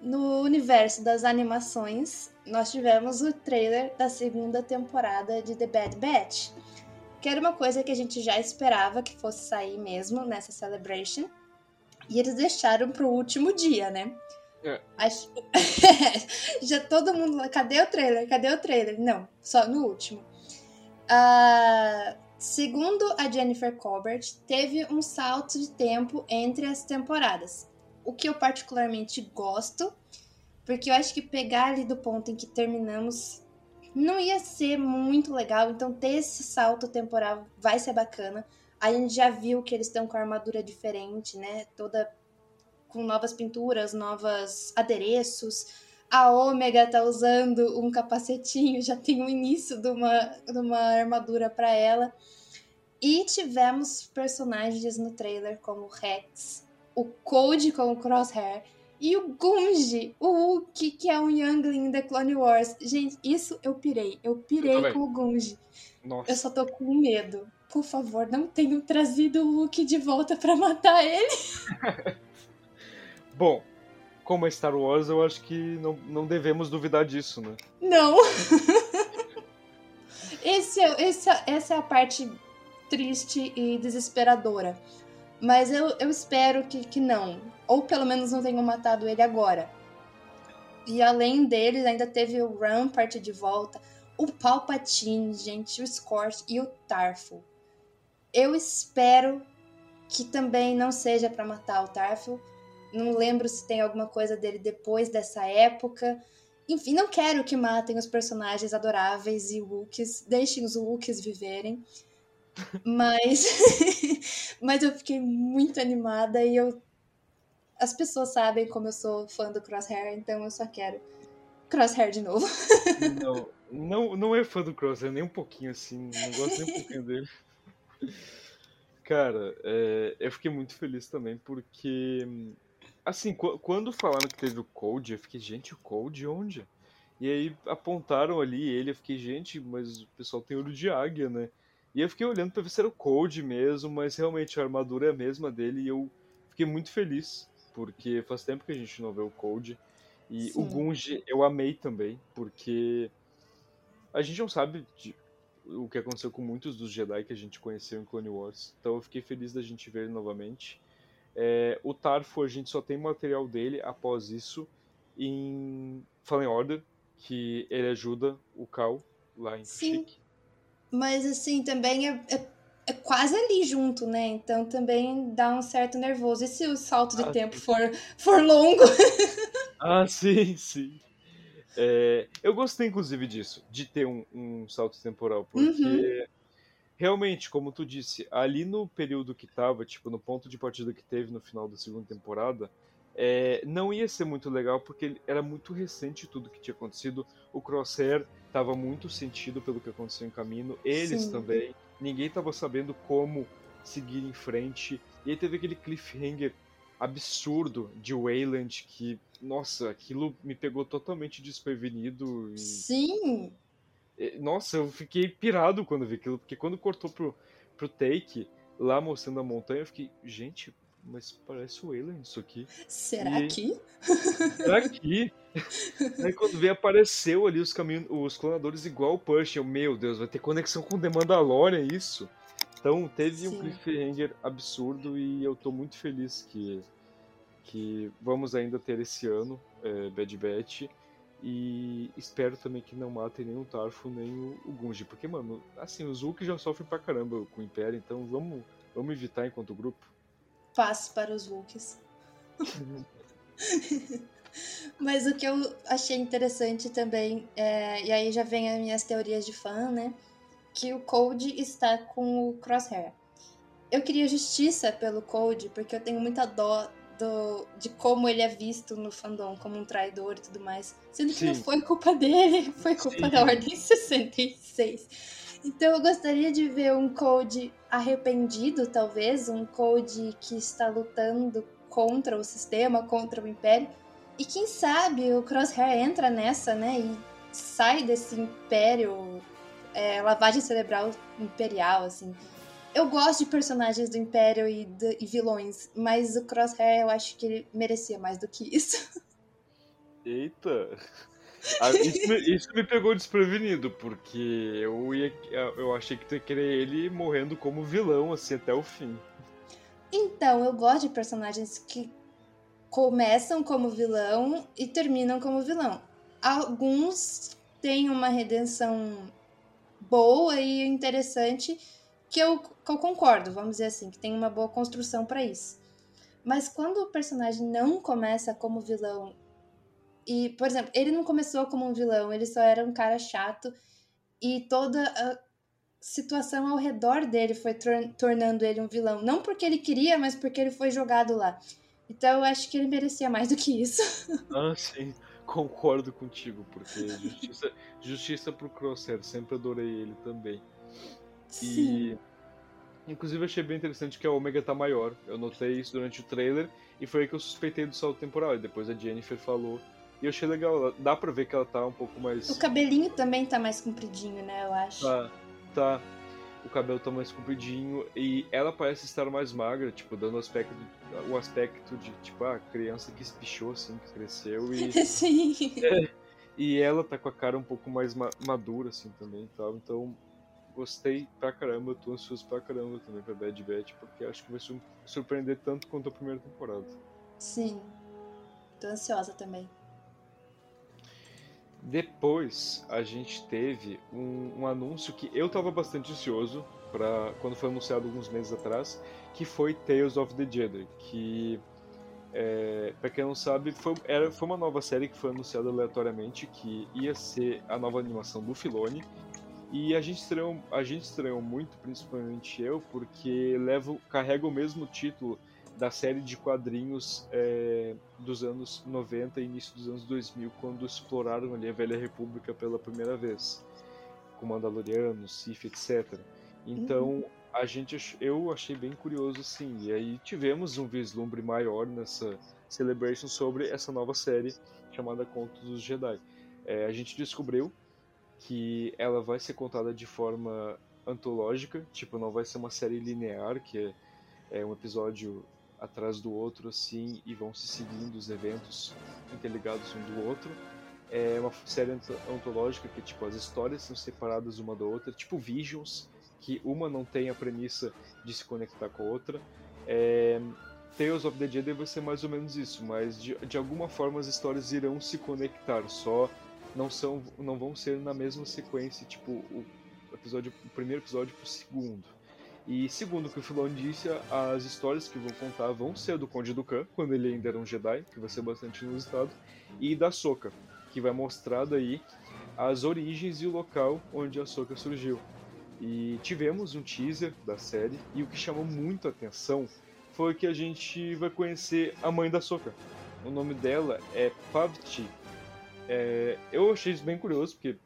no universo das animações, nós tivemos o trailer da segunda temporada de The Bad Batch, que era uma coisa que a gente já esperava que fosse sair mesmo nessa Celebration e eles deixaram para o último dia, né? É. Acho... Já todo mundo. Cadê o trailer? Cadê o trailer? Não, só no último. Uh, segundo a Jennifer Colbert, teve um salto de tempo entre as temporadas. O que eu particularmente gosto, porque eu acho que pegar ali do ponto em que terminamos não ia ser muito legal. Então, ter esse salto temporal vai ser bacana. A gente já viu que eles estão com a armadura diferente, né? Toda com novas pinturas, novos adereços. A Ômega tá usando um capacetinho, já tem o início de uma, de uma armadura para ela. E tivemos personagens no trailer como o Rex, o Code com o Crosshair e o Gunji, o Hulk, que é um Youngling da Clone Wars. Gente, isso eu pirei. Eu pirei eu com o Gunji. Nossa. Eu só tô com medo. Por favor, não tenham trazido o Hulk de volta para matar ele. Bom, como é Star Wars, eu acho que não, não devemos duvidar disso, né? Não! esse, é, esse, é, essa é a parte triste e desesperadora. Mas eu, eu espero que, que não. Ou pelo menos não tenham matado ele agora. E além deles, ainda teve o Rampart de volta, o Palpatine, gente, o Scorch e o Tarful. Eu espero que também não seja para matar o Tarful, não lembro se tem alguma coisa dele depois dessa época. Enfim, não quero que matem os personagens adoráveis e Wookiees. Deixem os Wookiees viverem. Mas, mas eu fiquei muito animada e eu. As pessoas sabem como eu sou fã do Crosshair, então eu só quero Crosshair de novo. Não, não, não é fã do Crosshair, nem um pouquinho assim. Não gosto nem um pouquinho dele. Cara, é, eu fiquei muito feliz também porque Assim, quando falaram que teve o Code, eu fiquei, gente, o Code onde? E aí apontaram ali ele, eu fiquei, gente, mas o pessoal tem olho de águia, né? E eu fiquei olhando pra ver se era o Code mesmo, mas realmente a armadura é a mesma dele e eu fiquei muito feliz, porque faz tempo que a gente não vê o Code. E Sim. o Gunji eu amei também, porque a gente não sabe de, o que aconteceu com muitos dos Jedi que a gente conheceu em Clone Wars. Então eu fiquei feliz da gente ver ele novamente. É, o Tarfo, a gente só tem material dele após isso em Fallen Order, que ele ajuda o Cal lá em Sim. Mas assim, também é, é, é, quase ali junto, né? Então também dá um certo nervoso. E se o salto de ah, tempo for, for longo? ah, sim, sim. É, eu gostei, inclusive, disso, de ter um, um salto temporal, porque uhum realmente, como tu disse, ali no período que tava, tipo, no ponto de partida que teve no final da segunda temporada, é, não ia ser muito legal porque era muito recente tudo que tinha acontecido. O Crosshair tava muito sentido pelo que aconteceu em caminho, eles Sim. também. Ninguém tava sabendo como seguir em frente. E aí teve aquele cliffhanger absurdo de Wayland que, nossa, aquilo me pegou totalmente desprevenido. E... Sim! Nossa, eu fiquei pirado quando vi aquilo, porque quando cortou pro, pro take, lá mostrando a montanha, eu fiquei, gente, mas parece o Alien isso aqui. Será e... que? Será que? Aí quando veio, apareceu ali os, caminhos, os clonadores igual o Push. Eu, meu Deus, vai ter conexão com The Mandalorian isso. Então teve Sim. um cliffhanger absurdo e eu tô muito feliz que, que vamos ainda ter esse ano é, Bad Batch. E espero também que não matem nem o Tarfo nem o, o Gunji. Porque, mano, assim, os Hulk já sofrem pra caramba com o Império, então vamos, vamos evitar enquanto grupo. Passe para os Hulks. Mas o que eu achei interessante também, é, e aí já vem as minhas teorias de fã, né? Que o Code está com o Crosshair. Eu queria justiça pelo Code, porque eu tenho muita dó do, de como ele é visto no fandom como um traidor e tudo mais. Sendo que Sim. não foi culpa dele, foi culpa Sim. da Ordem 66. Então eu gostaria de ver um Code arrependido, talvez, um Code que está lutando contra o sistema, contra o Império. E quem sabe o Crosshair entra nessa, né? E sai desse Império, é, lavagem cerebral imperial, assim eu gosto de personagens do Império e, e, vilões, mas o Crosshair eu acho que ele merecia mais do que isso. Eita! Ah, isso, isso, me pegou desprevenido, porque eu, ia, eu achei que tu ia querer ele morrendo como vilão, assim, até o fim. Então, eu gosto de personagens que começam como vilão e terminam como vilão. Alguns têm uma redenção boa e interessante que eu, que eu concordo, vamos dizer assim, que tem uma boa construção para isso. Mas quando o personagem não começa como vilão e, por exemplo, ele não começou como um vilão, ele só era um cara chato e toda a situação ao redor dele foi tornando ele um vilão. Não porque ele queria, mas porque ele foi jogado lá. Então eu acho que ele merecia mais do que isso. Ah, sim. Concordo contigo, porque justiça, justiça pro Crosshair, sempre adorei ele também. Sim. E inclusive achei bem interessante que a Omega tá maior. Eu notei isso durante o trailer e foi aí que eu suspeitei do salto temporal. E depois a Jennifer falou e eu achei legal, dá pra ver que ela tá um pouco mais. O cabelinho também tá mais compridinho, né? Eu acho. Tá, tá. O cabelo tá mais compridinho e ela parece estar mais magra, tipo, dando aspecto, o aspecto de, tipo, a criança que espichou, assim, que cresceu e. Sim. É, e ela tá com a cara um pouco mais ma madura, assim, também tal. Então, gostei pra caramba, eu tô ansioso pra caramba também pra Bad Batch, porque acho que vai surpreender tanto quanto a primeira temporada. Sim. Tô ansiosa também. Depois a gente teve um, um anúncio que eu estava bastante ansioso para quando foi anunciado alguns meses atrás, que foi Tales of the Jedi, que é, para quem não sabe foi, era, foi uma nova série que foi anunciada aleatoriamente que ia ser a nova animação do Filoni. E a gente estranhou, a gente estranhou muito, principalmente eu, porque leva, carrega o mesmo título da série de quadrinhos é, dos anos 90 e início dos anos 2000, quando exploraram ali a Velha República pela primeira vez, com Mandalorianos, Sith, etc. Então, uhum. a gente, eu achei bem curioso, sim. E aí tivemos um vislumbre maior nessa Celebration sobre essa nova série chamada Contos dos Jedi. É, a gente descobriu que ela vai ser contada de forma antológica, tipo, não vai ser uma série linear, que é, é um episódio atrás do outro assim e vão se seguindo os eventos interligados um do outro. É uma série antológica que tipo as histórias são separadas uma da outra, tipo Visions, que uma não tem a premissa de se conectar com a outra. É... Tales of the Jedi vai ser mais ou menos isso, mas de, de alguma forma as histórias irão se conectar, só não são não vão ser na mesma sequência, tipo o episódio o primeiro episódio pro segundo. E segundo o que o Filoni disse, as histórias que vão contar vão ser do Conde Dukan, quando ele ainda era um Jedi, que vai ser bastante inusitado, e da Soka, que vai mostrar daí as origens e o local onde a Soka surgiu. E tivemos um teaser da série, e o que chamou muito a atenção foi que a gente vai conhecer a mãe da Soka. O nome dela é Pavti. É, eu achei isso bem curioso, porque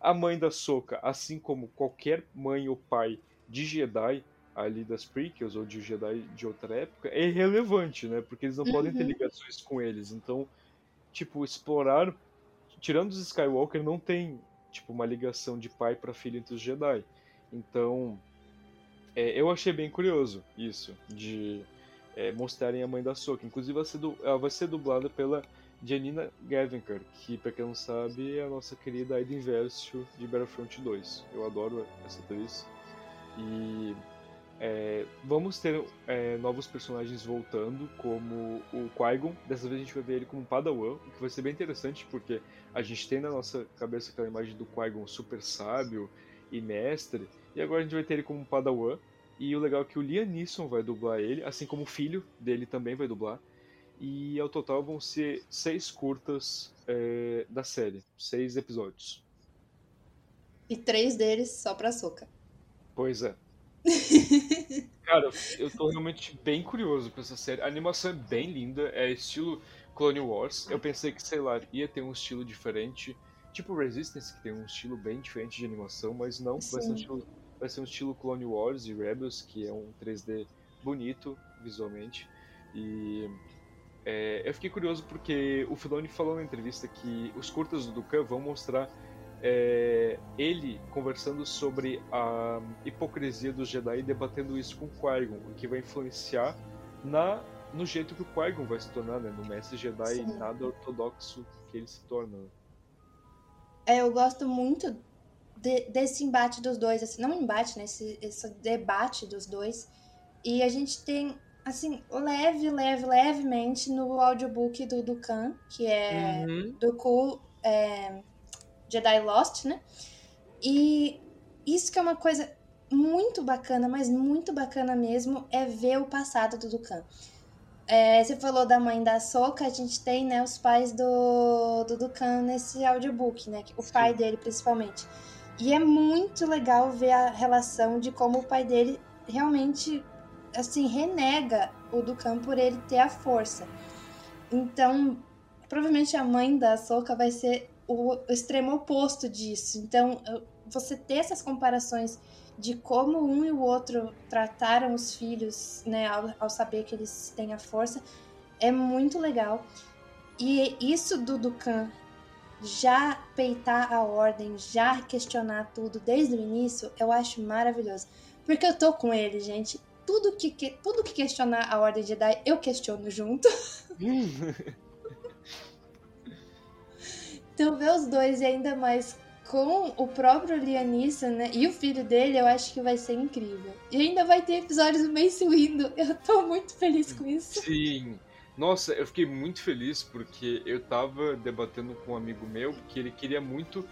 a mãe da Soka, assim como qualquer mãe ou pai de Jedi ali das prequels ou de Jedi de outra época é irrelevante, né? Porque eles não uhum. podem ter uhum. ligações com eles. Então, tipo, explorar tirando os Skywalker não tem tipo uma ligação de pai para filho entre os Jedi. Então, é, eu achei bem curioso isso de é, mostrarem a mãe da Soka. Inclusive, vai ser du ela vai ser dublada pela Janina Gavankar, que, pra quem não sabe, é a nossa querida Aiden Versio de Battlefront 2. Eu adoro essa atriz. E é, vamos ter é, novos personagens voltando, como o Qui-Gon. Dessa vez a gente vai ver ele como Padawan, o que vai ser bem interessante, porque a gente tem na nossa cabeça aquela imagem do Qui-Gon super sábio e mestre, e agora a gente vai ter ele como Padawan. E o legal é que o Liam Neeson vai dublar ele, assim como o filho dele também vai dublar. E ao total vão ser seis curtas é, da série, seis episódios. E três deles só pra Soca. Pois é. Cara, eu tô realmente bem curioso com essa série. A animação é bem linda, é estilo Clone Wars. Eu pensei que, sei lá, ia ter um estilo diferente, tipo Resistance, que tem um estilo bem diferente de animação, mas não, vai ser, um estilo, vai ser um estilo Clone Wars e Rebels, que é um 3D bonito visualmente. E é, eu fiquei curioso porque o Filoni falou na entrevista que os curtas do Dukan vão mostrar é, ele conversando sobre a hipocrisia dos Jedi e debatendo isso com Qui-Gon, o que vai influenciar na, no jeito que o Qui-Gon vai se tornar, né? No mestre Jedi Sim. nada ortodoxo que ele se torna. É, eu gosto muito de, desse embate dos dois, assim, não embate, né? Esse, esse debate dos dois. E a gente tem assim, leve, leve, levemente no audiobook do Dukan, que é Uhum. do Cool é, Jedi Lost, né? E isso que é uma coisa muito bacana, mas muito bacana mesmo, é ver o passado do Dukan. É, você falou da mãe da Soka, a gente tem, né, os pais do, do Dukan nesse audiobook, né? O pai Sim. dele, principalmente. E é muito legal ver a relação de como o pai dele realmente, assim, renega o Dukan por ele ter a força. Então, provavelmente a mãe da Soka vai ser o extremo oposto disso. Então, você ter essas comparações de como um e o outro trataram os filhos, né, ao, ao saber que eles têm a força, é muito legal. E isso do Dukan já peitar a ordem, já questionar tudo desde o início, eu acho maravilhoso. Porque eu tô com ele, gente. Tudo que, que- tudo que questionar a ordem Jedi, eu questiono junto. Então, ver os dois e ainda mais com o próprio Liam Neeson, né? E o filho dele, eu acho que vai ser incrível. E ainda vai ter episódios do Mace Windu. Eu tô muito feliz com isso. Sim. Nossa, eu fiquei muito feliz porque eu tava debatendo com um amigo meu que ele queria muito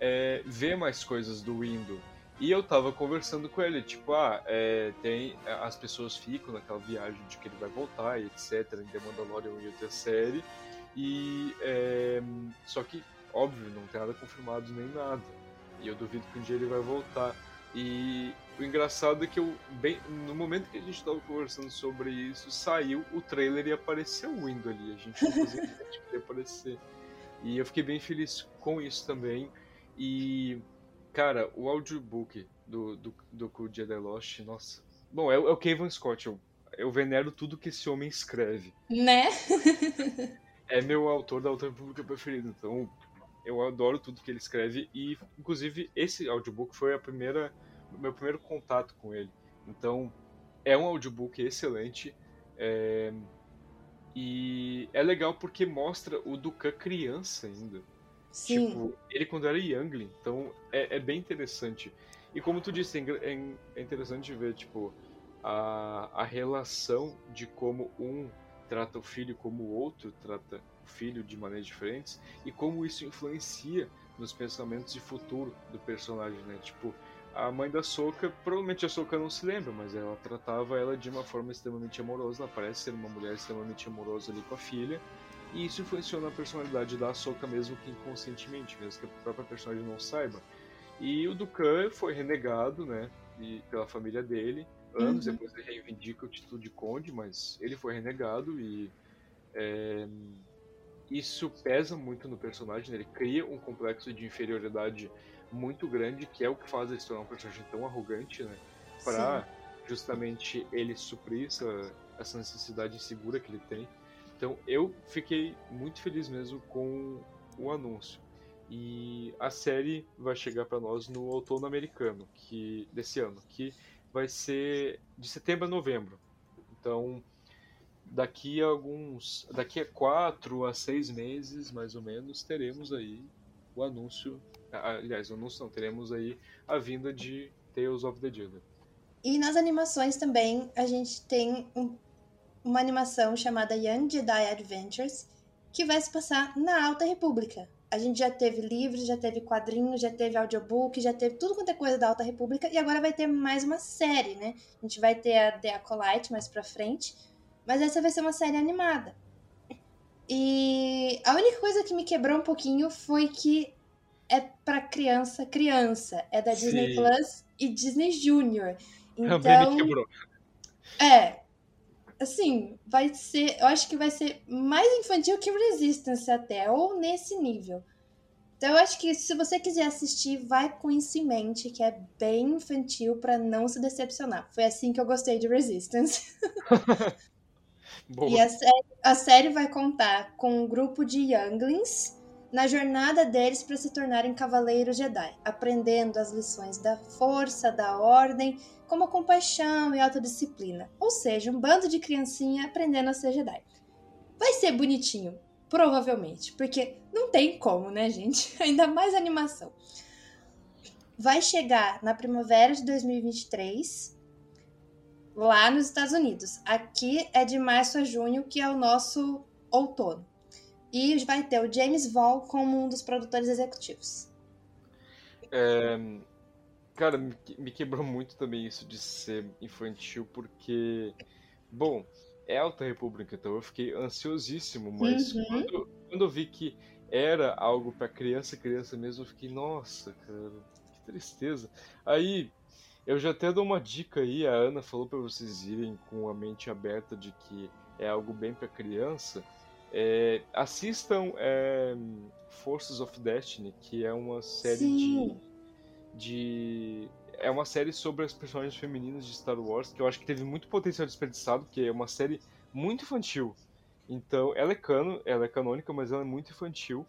é, ver mais coisas do Windows. E eu tava conversando com ele, tipo, ah, é, tem. As pessoas ficam naquela viagem de que ele vai voltar e etc. Em The Mandalorian e outra série. E. é, só que, óbvio, não tem nada confirmado nem nada. E eu duvido que um dia ele vai voltar. E o engraçado é que eu, bem, no momento que a gente tava conversando sobre isso, saiu o trailer e apareceu o Windows ali. A gente não fazia ideia de que ele ia aparecer. E eu fiquei bem feliz com isso também. E, cara, o audiobook do, do, do Cool Jedi Lost, nossa. Bom, é, o- é o Kevin Scott. Eu, eu venero tudo que esse homem escreve. Né? É meu autor da autora pública preferido. Então, eu adoro tudo que ele escreve. E, inclusive, esse audiobook foi a primeira, o meu primeiro contato com ele. Então, é um audiobook excelente. é, E é legal porque mostra o Dukan criança ainda. Sim. Tipo, ele quando era Youngling. Então é, é bem interessante. E como tu disse, é é é interessante ver, tipo, a, a relação de como um trata o filho como o outro trata o filho de maneiras diferentes e como isso influencia nos pensamentos de futuro do personagem, né? Tipo, a mãe da Soka, provavelmente a Soka não se lembra, mas ela tratava ela de uma forma extremamente amorosa. Ela parece ser uma mulher extremamente amorosa ali com a filha. E isso influenciou na personalidade da Ahsoka mesmo que inconscientemente, mesmo que a própria personagem não saiba. E o Dukan foi renegado, né, e, pela família dele. Anos Uhum. depois ele reivindica o título de conde, mas ele foi renegado e é, isso pesa muito no personagem. né? Ele cria um complexo de inferioridade muito grande, que é o que faz ele se tornar um personagem tão arrogante, né? Para justamente ele suprir essa, essa necessidade insegura que ele tem. Então eu fiquei muito feliz mesmo com o anúncio. E a série vai chegar para nós no outono americano, que desse ano, que vai ser de setembro a novembro. Então, daqui a alguns, daqui a quatro a seis meses, mais ou menos, teremos aí o anúncio. Aliás, o anúncio não, teremos aí a vinda de Tales of the Jedi. E nas animações também, a gente tem um- uma animação chamada Young Jedi Adventures, que vai se passar na Alta República. A gente já teve livros, já teve quadrinhos, já teve audiobook, já teve tudo quanto é coisa da Alta República, e agora vai ter mais uma série, né? A gente vai ter a The Acolyte mais pra frente, mas essa vai ser uma série animada. E a única coisa que me quebrou um pouquinho foi que é pra criança, criança. É da Disney Sim. Plus e Disney Junior. Também Então, me quebrou. é. Assim, vai ser. Eu acho que vai ser mais infantil que Resistance até, ou nesse nível. Então eu acho que se você quiser assistir, vai com isso em mente, que é bem infantil pra não se decepcionar. Foi assim que eu gostei de Resistance. E a série, a série vai contar com um grupo de younglings na jornada deles para se tornarem cavaleiros Jedi, aprendendo as lições da força, da ordem, como a compaixão e autodisciplina. Ou seja, um bando de criancinha aprendendo a ser Jedi. Vai ser bonitinho, provavelmente, porque não tem como, né, gente? Ainda mais animação. Vai chegar na primavera de 2023 lá nos Estados Unidos. Aqui é de março a junho, que é o nosso outono. E vai ter o James Vaughn como um dos produtores executivos. É, cara, me quebrou muito também isso de ser infantil, porque, bom, é Alta República, então eu fiquei ansiosíssimo, mas uhum. quando, quando eu vi que era algo para criança, criança mesmo, eu fiquei, nossa, cara, que tristeza. Aí, eu já até dou uma dica aí, a Ana falou para vocês irem com a mente aberta de que é algo bem para criança. É, assistam é, Forces of Destiny, que é uma série de, de, É uma série sobre as personagens femininas de Star Wars, que eu acho que teve muito potencial desperdiçado, porque é uma série muito infantil. Então, ela é cano, ela é canônica, mas ela é muito infantil.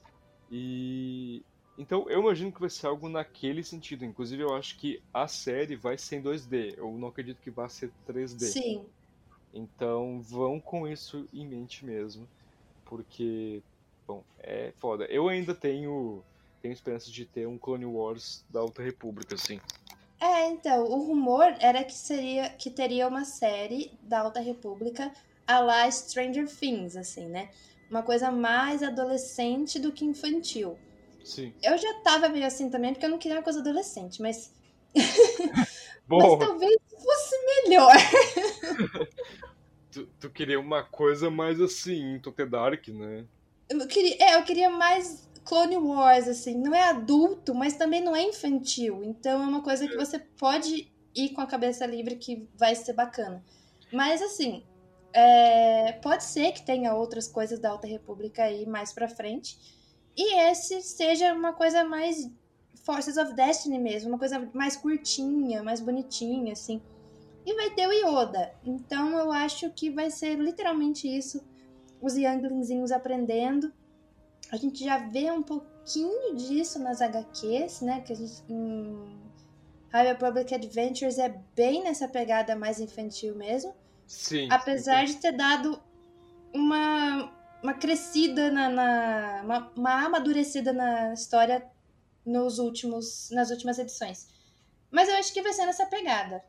E então eu imagino que vai ser algo naquele sentido. Inclusive, eu acho que a série vai ser em 2D. Eu não acredito que vá ser 3D. Sim. Então vão com isso em mente mesmo porque, bom, é foda. Eu ainda tenho, tenho esperança de ter um Clone Wars da Alta República, assim. É, então, o rumor era que seria que teria uma série da Alta República a lá Stranger Things, assim, né? Uma coisa mais adolescente do que infantil. Sim. Eu já tava meio assim também, porque eu não queria uma coisa adolescente, mas. mas talvez fosse melhor. tu, tu queria uma coisa mais assim, Tote Dark, né? Eu queria, é, eu queria mais Clone Wars, assim. Não é adulto, mas também não é infantil. Então é uma coisa que é. você pode ir com a cabeça livre que vai ser bacana. Mas assim, é, pode ser que tenha outras coisas da Alta República aí mais pra frente. E esse seja uma coisa mais Forces of Destiny mesmo, uma coisa mais curtinha, mais bonitinha, assim. E vai ter o Yoda. Então eu acho que vai ser literalmente isso. Os Younglingzinhos aprendendo. A gente já vê um pouquinho disso nas HQs, né? Que a gente. Em High Republic Adventures é bem nessa pegada mais infantil mesmo. Sim. Apesar de ter dado uma, uma crescida na. na uma, uma amadurecida na história nos últimos, nas últimas edições. Mas eu acho que vai ser nessa pegada.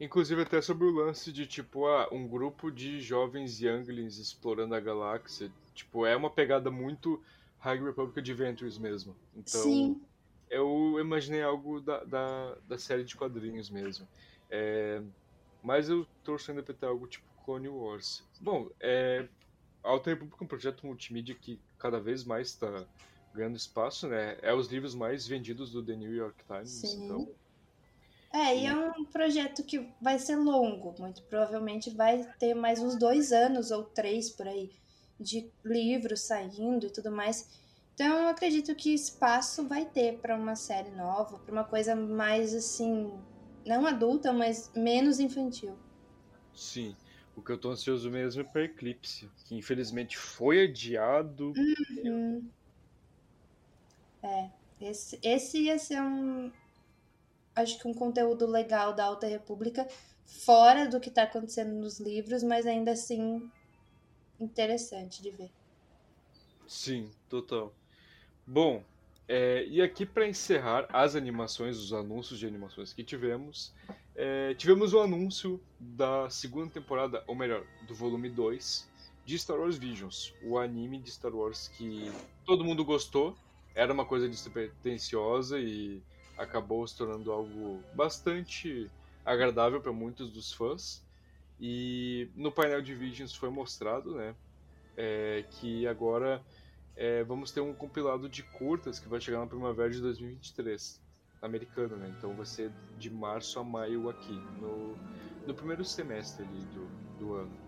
Inclusive até sobre o lance de, tipo, ah, um grupo de jovens younglings explorando a galáxia. Tipo, é uma pegada muito High Republic Adventures mesmo. Então, Sim. eu imaginei algo da, da, da série de quadrinhos mesmo. É, mas eu torço ainda pra ter algo tipo Clone Wars. Bom, é, a Alta República é um projeto multimídia que cada vez mais está ganhando espaço, né? É os livros mais vendidos do The New York Times, Sim. então é, e é um projeto que vai ser longo, muito provavelmente vai ter mais uns dois anos ou três por aí de livros saindo e tudo mais. Então eu acredito que espaço vai ter para uma série nova, para uma coisa mais assim, não adulta, mas menos infantil. Sim. O que eu tô ansioso mesmo é para Eclipse, que infelizmente foi adiado. Uhum. É, esse, esse ia ser um, acho que um conteúdo legal da Alta República, fora do que está acontecendo nos livros, mas ainda assim interessante de ver. Sim, total. Bom, é, e aqui para encerrar as animações, os anúncios de animações que tivemos, é, tivemos o anúncio da segunda temporada, ou melhor, do volume 2 de Star Wars Visions, o anime de Star Wars que todo mundo gostou, era uma coisa despretensiosa e acabou se tornando algo bastante agradável para muitos dos fãs. E no painel de Visions foi mostrado, né, é, que agora é, vamos ter um compilado de curtas que vai chegar na primavera de 2023, americano, né? Então vai ser de março a maio aqui, no, no primeiro semestre do, do ano.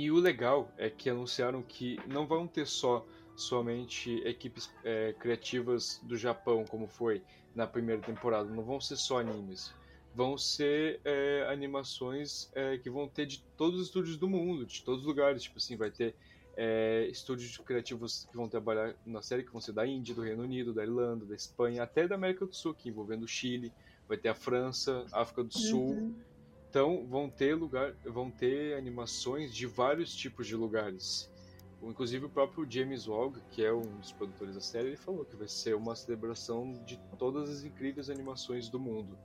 E o legal é que anunciaram que não vão ter só somente equipes é, criativas do Japão, como foi na primeira temporada. Não vão ser só animes. Vão ser é, animações é, que vão ter de todos os estúdios do mundo, de todos os lugares. Tipo assim, vai ter é, estúdios criativos que vão trabalhar na série, que vão ser da Índia, do Reino Unido, da Irlanda, da Espanha, até da América do Sul, que envolvendo o Chile, vai ter a França, África do Sul. Uhum. Então vão ter lugar, vão ter animações de vários tipos de lugares. Inclusive o próprio James Wong, que é um dos produtores da série, ele falou que vai ser uma celebração de todas as incríveis animações do mundo.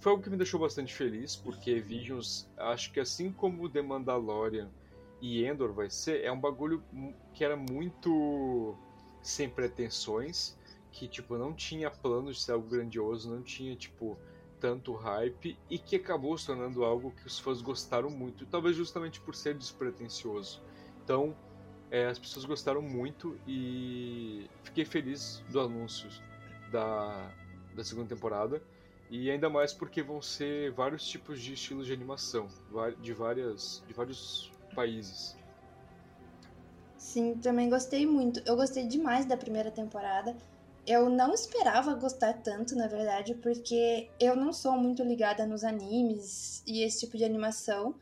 Foi algo que me deixou bastante feliz, porque Visions, acho que assim como The Mandalorian e Endor vai ser, é um bagulho que era muito sem pretensões, que tipo não tinha planos de ser algo grandioso, não tinha tipo tanto hype e que acabou se tornando algo que os fãs gostaram muito, talvez justamente por ser despretensioso. Então, é, as pessoas gostaram muito e fiquei feliz do anúncio da, da segunda temporada. E ainda mais porque vão ser vários tipos de estilos de animação, de, várias, de vários países. Sim, também gostei muito. Eu gostei demais da primeira temporada. Eu não esperava gostar tanto, na verdade, porque eu não sou muito ligada nos animes e esse tipo de animação.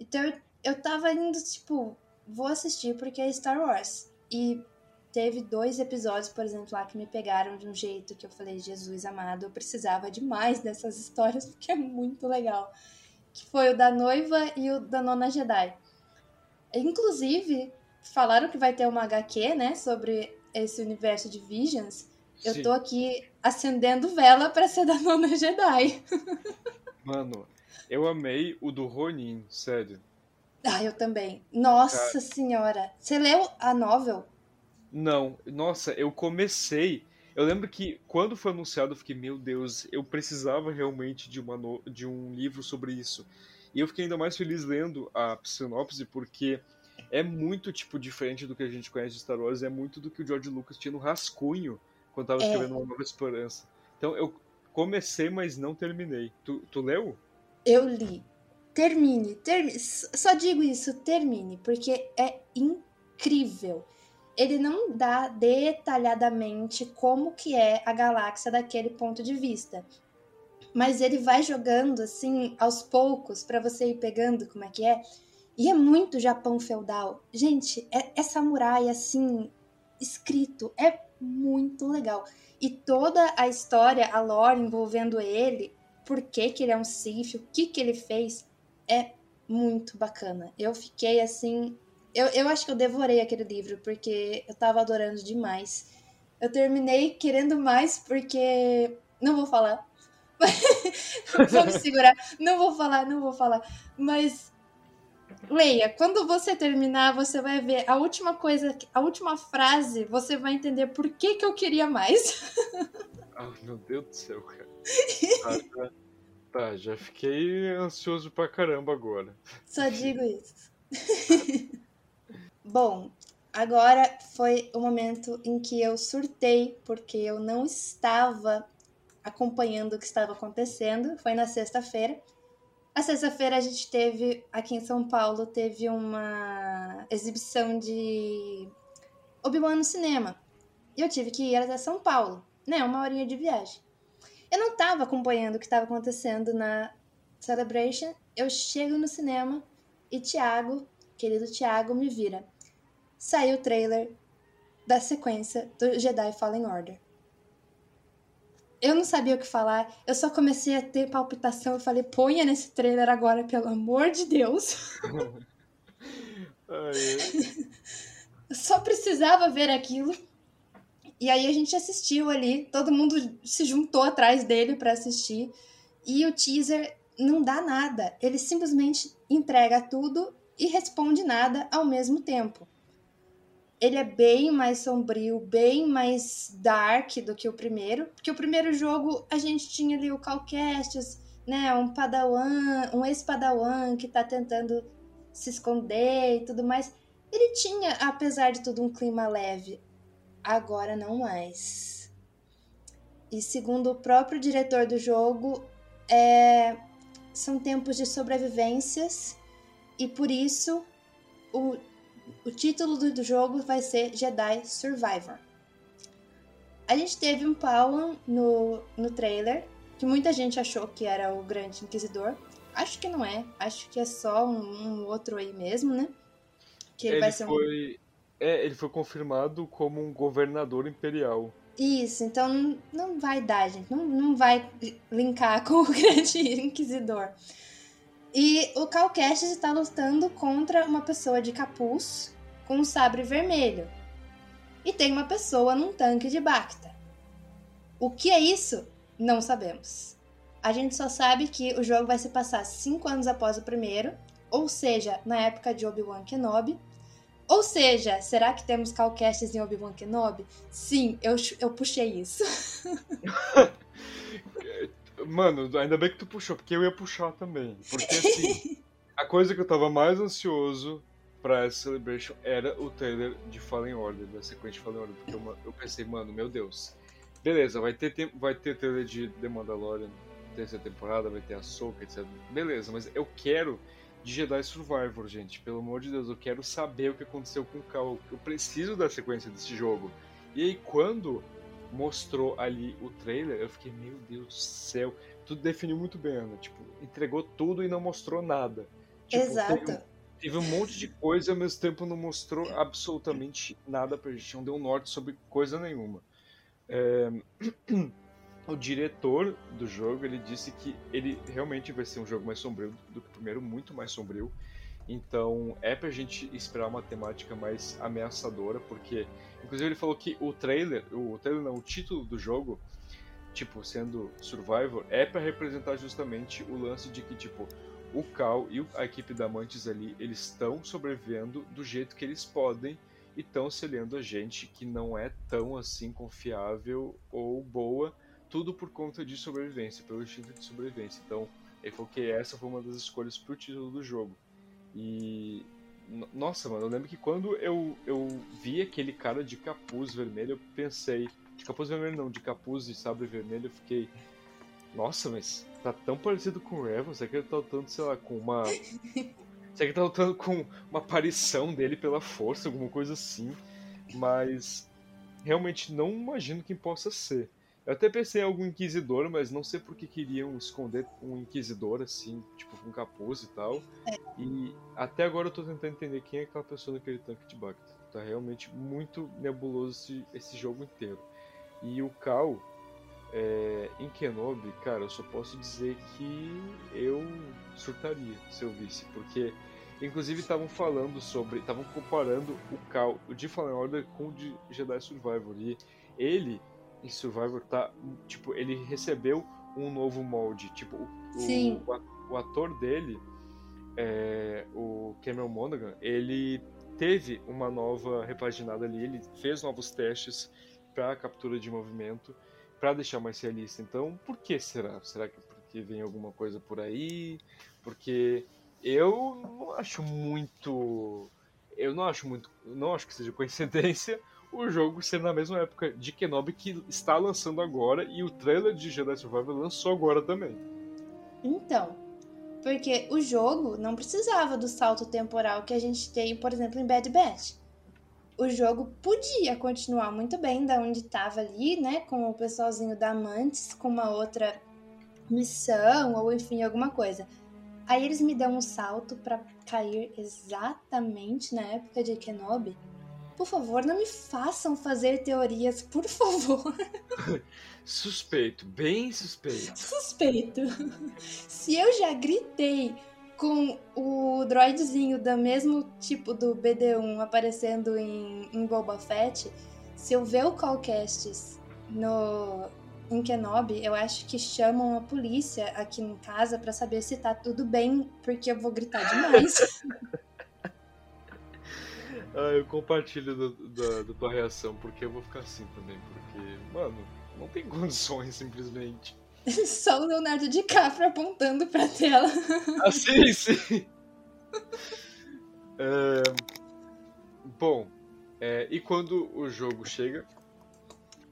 Então eu, eu tava indo, tipo, vou assistir porque é Star Wars. E teve dois episódios, por exemplo, lá que me pegaram de um jeito que eu falei, Jesus amado, eu precisava demais dessas histórias porque é muito legal. Que foi o da noiva e o da nona Jedi. Inclusive, falaram que vai ter uma HQ, né, sobre esse universo de Visions. Eu Sim. tô aqui acendendo vela para ser da nona Jedi. Mano, eu amei o do Ronin, sério. Ah, eu também. Nossa Cara... senhora. Você leu a novel? Não. Nossa, eu comecei. Eu lembro que quando foi anunciado, eu fiquei, meu Deus, eu precisava realmente de, uma no... de um livro sobre isso. E eu fiquei ainda mais feliz lendo a sinopse, porque é muito, tipo, diferente do que a gente conhece de Star Wars, é muito do que o George Lucas tinha no rascunho quando estava é. escrevendo Uma Nova Esperança. Então eu comecei, mas não terminei. Tu, tu leu? Eu li. Termine, termine. Só digo isso, termine, porque é incrível. Ele não dá detalhadamente como que é a galáxia daquele ponto de vista. Mas ele vai jogando assim aos poucos para você ir pegando como é que é. E é muito Japão feudal. Gente, é, é samurai assim, escrito. É muito legal. E toda a história, a lore envolvendo ele, por que, que ele é um Sith, o que, que ele fez, é muito bacana. Eu fiquei assim. Eu, eu acho que eu devorei aquele livro, porque eu tava adorando demais. Eu terminei querendo mais, porque. Não vou falar. vou me segurar. Não vou falar, não vou falar. Mas. Leia, quando você terminar, você vai ver a última coisa, a última frase, você vai entender por que, que eu queria mais. Ah, meu Deus do céu, cara. Ah, Tá, já fiquei ansioso pra caramba agora. Só digo isso. Bom, agora foi o momento em que eu surtei, porque eu não estava acompanhando o que estava acontecendo. Foi na sexta-feira. Na sexta-feira a gente teve, aqui em São Paulo, teve uma exibição de Obi-Wan no cinema. E eu tive que ir até São Paulo, né? Uma horinha de viagem. Eu não estava acompanhando o que estava acontecendo na Celebration. Eu chego no cinema e Thiago, querido Thiago, me vira. Saiu o trailer da sequência do Jedi Fallen Order. Eu não sabia o que falar, eu só comecei a ter palpitação. Eu falei, ponha nesse trailer agora, pelo amor de Deus. eu só precisava ver aquilo. E aí a gente assistiu ali, todo mundo se juntou atrás dele para assistir. E o teaser não dá nada, ele simplesmente entrega tudo e responde nada ao mesmo tempo. Ele é bem mais sombrio, bem mais dark do que o primeiro, porque o primeiro jogo a gente tinha ali o Cal Kestis, né, um padawan, um ex-padawan que tá tentando se esconder e tudo mais. Ele tinha, apesar de tudo, um clima leve agora não mais. E segundo o próprio diretor do jogo, é... são tempos de sobrevivências e por isso o, o título do jogo vai ser Jedi Survivor. A gente teve um Paulo no, no trailer, que muita gente achou que era o Grande Inquisidor. Acho que não é, acho que é só um, um outro aí mesmo, né? Que ele, ele vai ser foi... um... É, ele foi confirmado como um governador imperial. Isso, então não vai dar, gente. Não, não vai linkar com o Grande Inquisidor. E o Cal Kestis está lutando contra uma pessoa de capuz com um sabre vermelho. E tem uma pessoa num tanque de Bacta. O que é isso? Não sabemos. A gente só sabe que o jogo vai se passar cinco anos após o primeiro, ou seja, na época de Obi-Wan Kenobi, ou seja, será que temos calcasts em Obi-Wan Kenobi? Sim, eu, eu puxei isso. Mano, ainda bem que tu puxou, porque eu ia puxar também. Porque assim, a coisa que eu tava mais ansioso pra essa Celebration era o trailer de Fallen Order, da sequência de Fallen Order. Porque eu, eu pensei, mano, meu Deus. Beleza, vai ter, vai ter trailer de The Mandalorian, terceira temporada, vai ter a Soca, etc. Beleza, mas eu quero de Jedi Survivor, gente. Pelo amor de Deus, eu quero saber o que aconteceu com o Cal. Eu preciso da sequência desse jogo. E aí, quando mostrou ali o trailer, eu fiquei, meu Deus do céu. Tudo definiu muito bem, Ana. Tipo, entregou tudo e não mostrou nada. Tipo, Exato. Teve, teve um monte de coisa e ao mesmo tempo não mostrou absolutamente nada pra gente. Não deu um norte sobre coisa nenhuma. É... o diretor do jogo ele disse que ele realmente vai ser um jogo mais sombrio do que o primeiro, muito mais sombrio. Então é pra gente esperar uma temática mais ameaçadora, porque inclusive ele falou que o trailer, o trailer não, o título do jogo, tipo, sendo Survivor, é para representar justamente o lance de que, tipo, o Cal e a equipe da Mantis ali, eles estão sobrevivendo do jeito que eles podem e estão selhando a gente que não é tão assim confiável ou boa tudo por conta de sobrevivência, pelo instinto de sobrevivência. Então, ele falou que essa foi uma das escolhas pro título do jogo. E. Nossa, mano, eu lembro que quando eu, eu vi aquele cara de capuz vermelho, eu pensei. De capuz vermelho não, de capuz e sabre vermelho, eu fiquei. Nossa, mas tá tão parecido com o Revan, será que ele tá lutando, sei lá, com uma. será que ele tá lutando com uma aparição dele pela força, alguma coisa assim? Mas realmente não imagino quem possa ser. Eu até pensei em algum inquisidor, mas não sei por que queriam esconder um inquisidor assim, tipo com capuz e tal. E até agora eu tô tentando entender quem é aquela pessoa naquele tanque de Bacta. Tá realmente muito nebuloso esse, esse jogo inteiro. E o Cal é, em Kenobi, cara, eu só posso dizer que eu surtaria se eu visse, porque inclusive estavam falando sobre, estavam comparando o Cal de Fallen Order com o de Jedi Survivor e ele em Survivor tá. Tipo, ele recebeu um novo molde. Tipo, o, o, o ator dele, é, o Cameron Monaghan, ele teve uma nova repaginada ali, ele fez novos testes para captura de movimento, para deixar mais realista. Então, por que será? Será que porque vem alguma coisa por aí? Porque eu não acho muito eu não acho muito, não acho que seja coincidência o jogo ser na mesma época de Kenobi que está lançando agora e o trailer de Jedi Survivor lançou agora também. Então, porque o jogo não precisava do salto temporal que a gente tem, por exemplo, em Bad Batch. O jogo podia continuar muito bem da onde estava ali, né, com o pessoalzinho da Mantis, com uma outra missão ou enfim, alguma coisa. Aí eles me dão um salto para cair exatamente na época de Kenobi por favor, não me façam fazer teorias, por favor. suspeito, bem suspeito. Suspeito. Se eu já gritei com o droidzinho do mesmo tipo do BD1 aparecendo em, em Boba Fett, se eu ver o Callcasts no em Kenobi, eu acho que chamam a polícia aqui em casa para saber se tá tudo bem, porque eu vou gritar demais. Ah, eu compartilho do, do, da tua reação, porque eu vou ficar assim também, porque, mano, não tem condições simplesmente. Só o Leonardo DiCaprio apontando pra tela. Ah, sim, sim. é... Bom, é... e quando o jogo chega?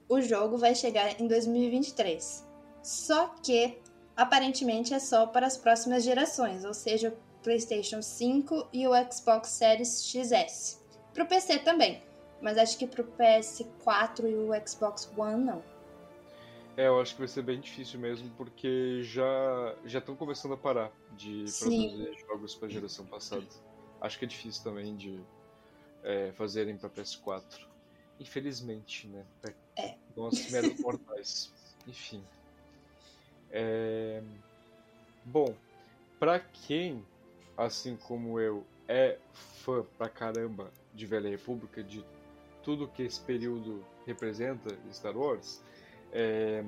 O jogo vai chegar em 2023. Só que, aparentemente, é só para as próximas gerações, ou seja, PlayStation 5 e o Xbox Series XS. Pro PC também, mas acho que pro PS4 e o Xbox One não. É, eu acho que vai ser bem difícil mesmo, porque já já estão começando a parar de Sim. produzir jogos para geração passada. Acho que é difícil também de é, fazerem para PS4. Infelizmente, né? É. Nós meros mortais. Enfim. É... Bom, pra quem, assim como eu, é fã pra caramba de Velha República, de tudo que esse período representa Star Wars, é,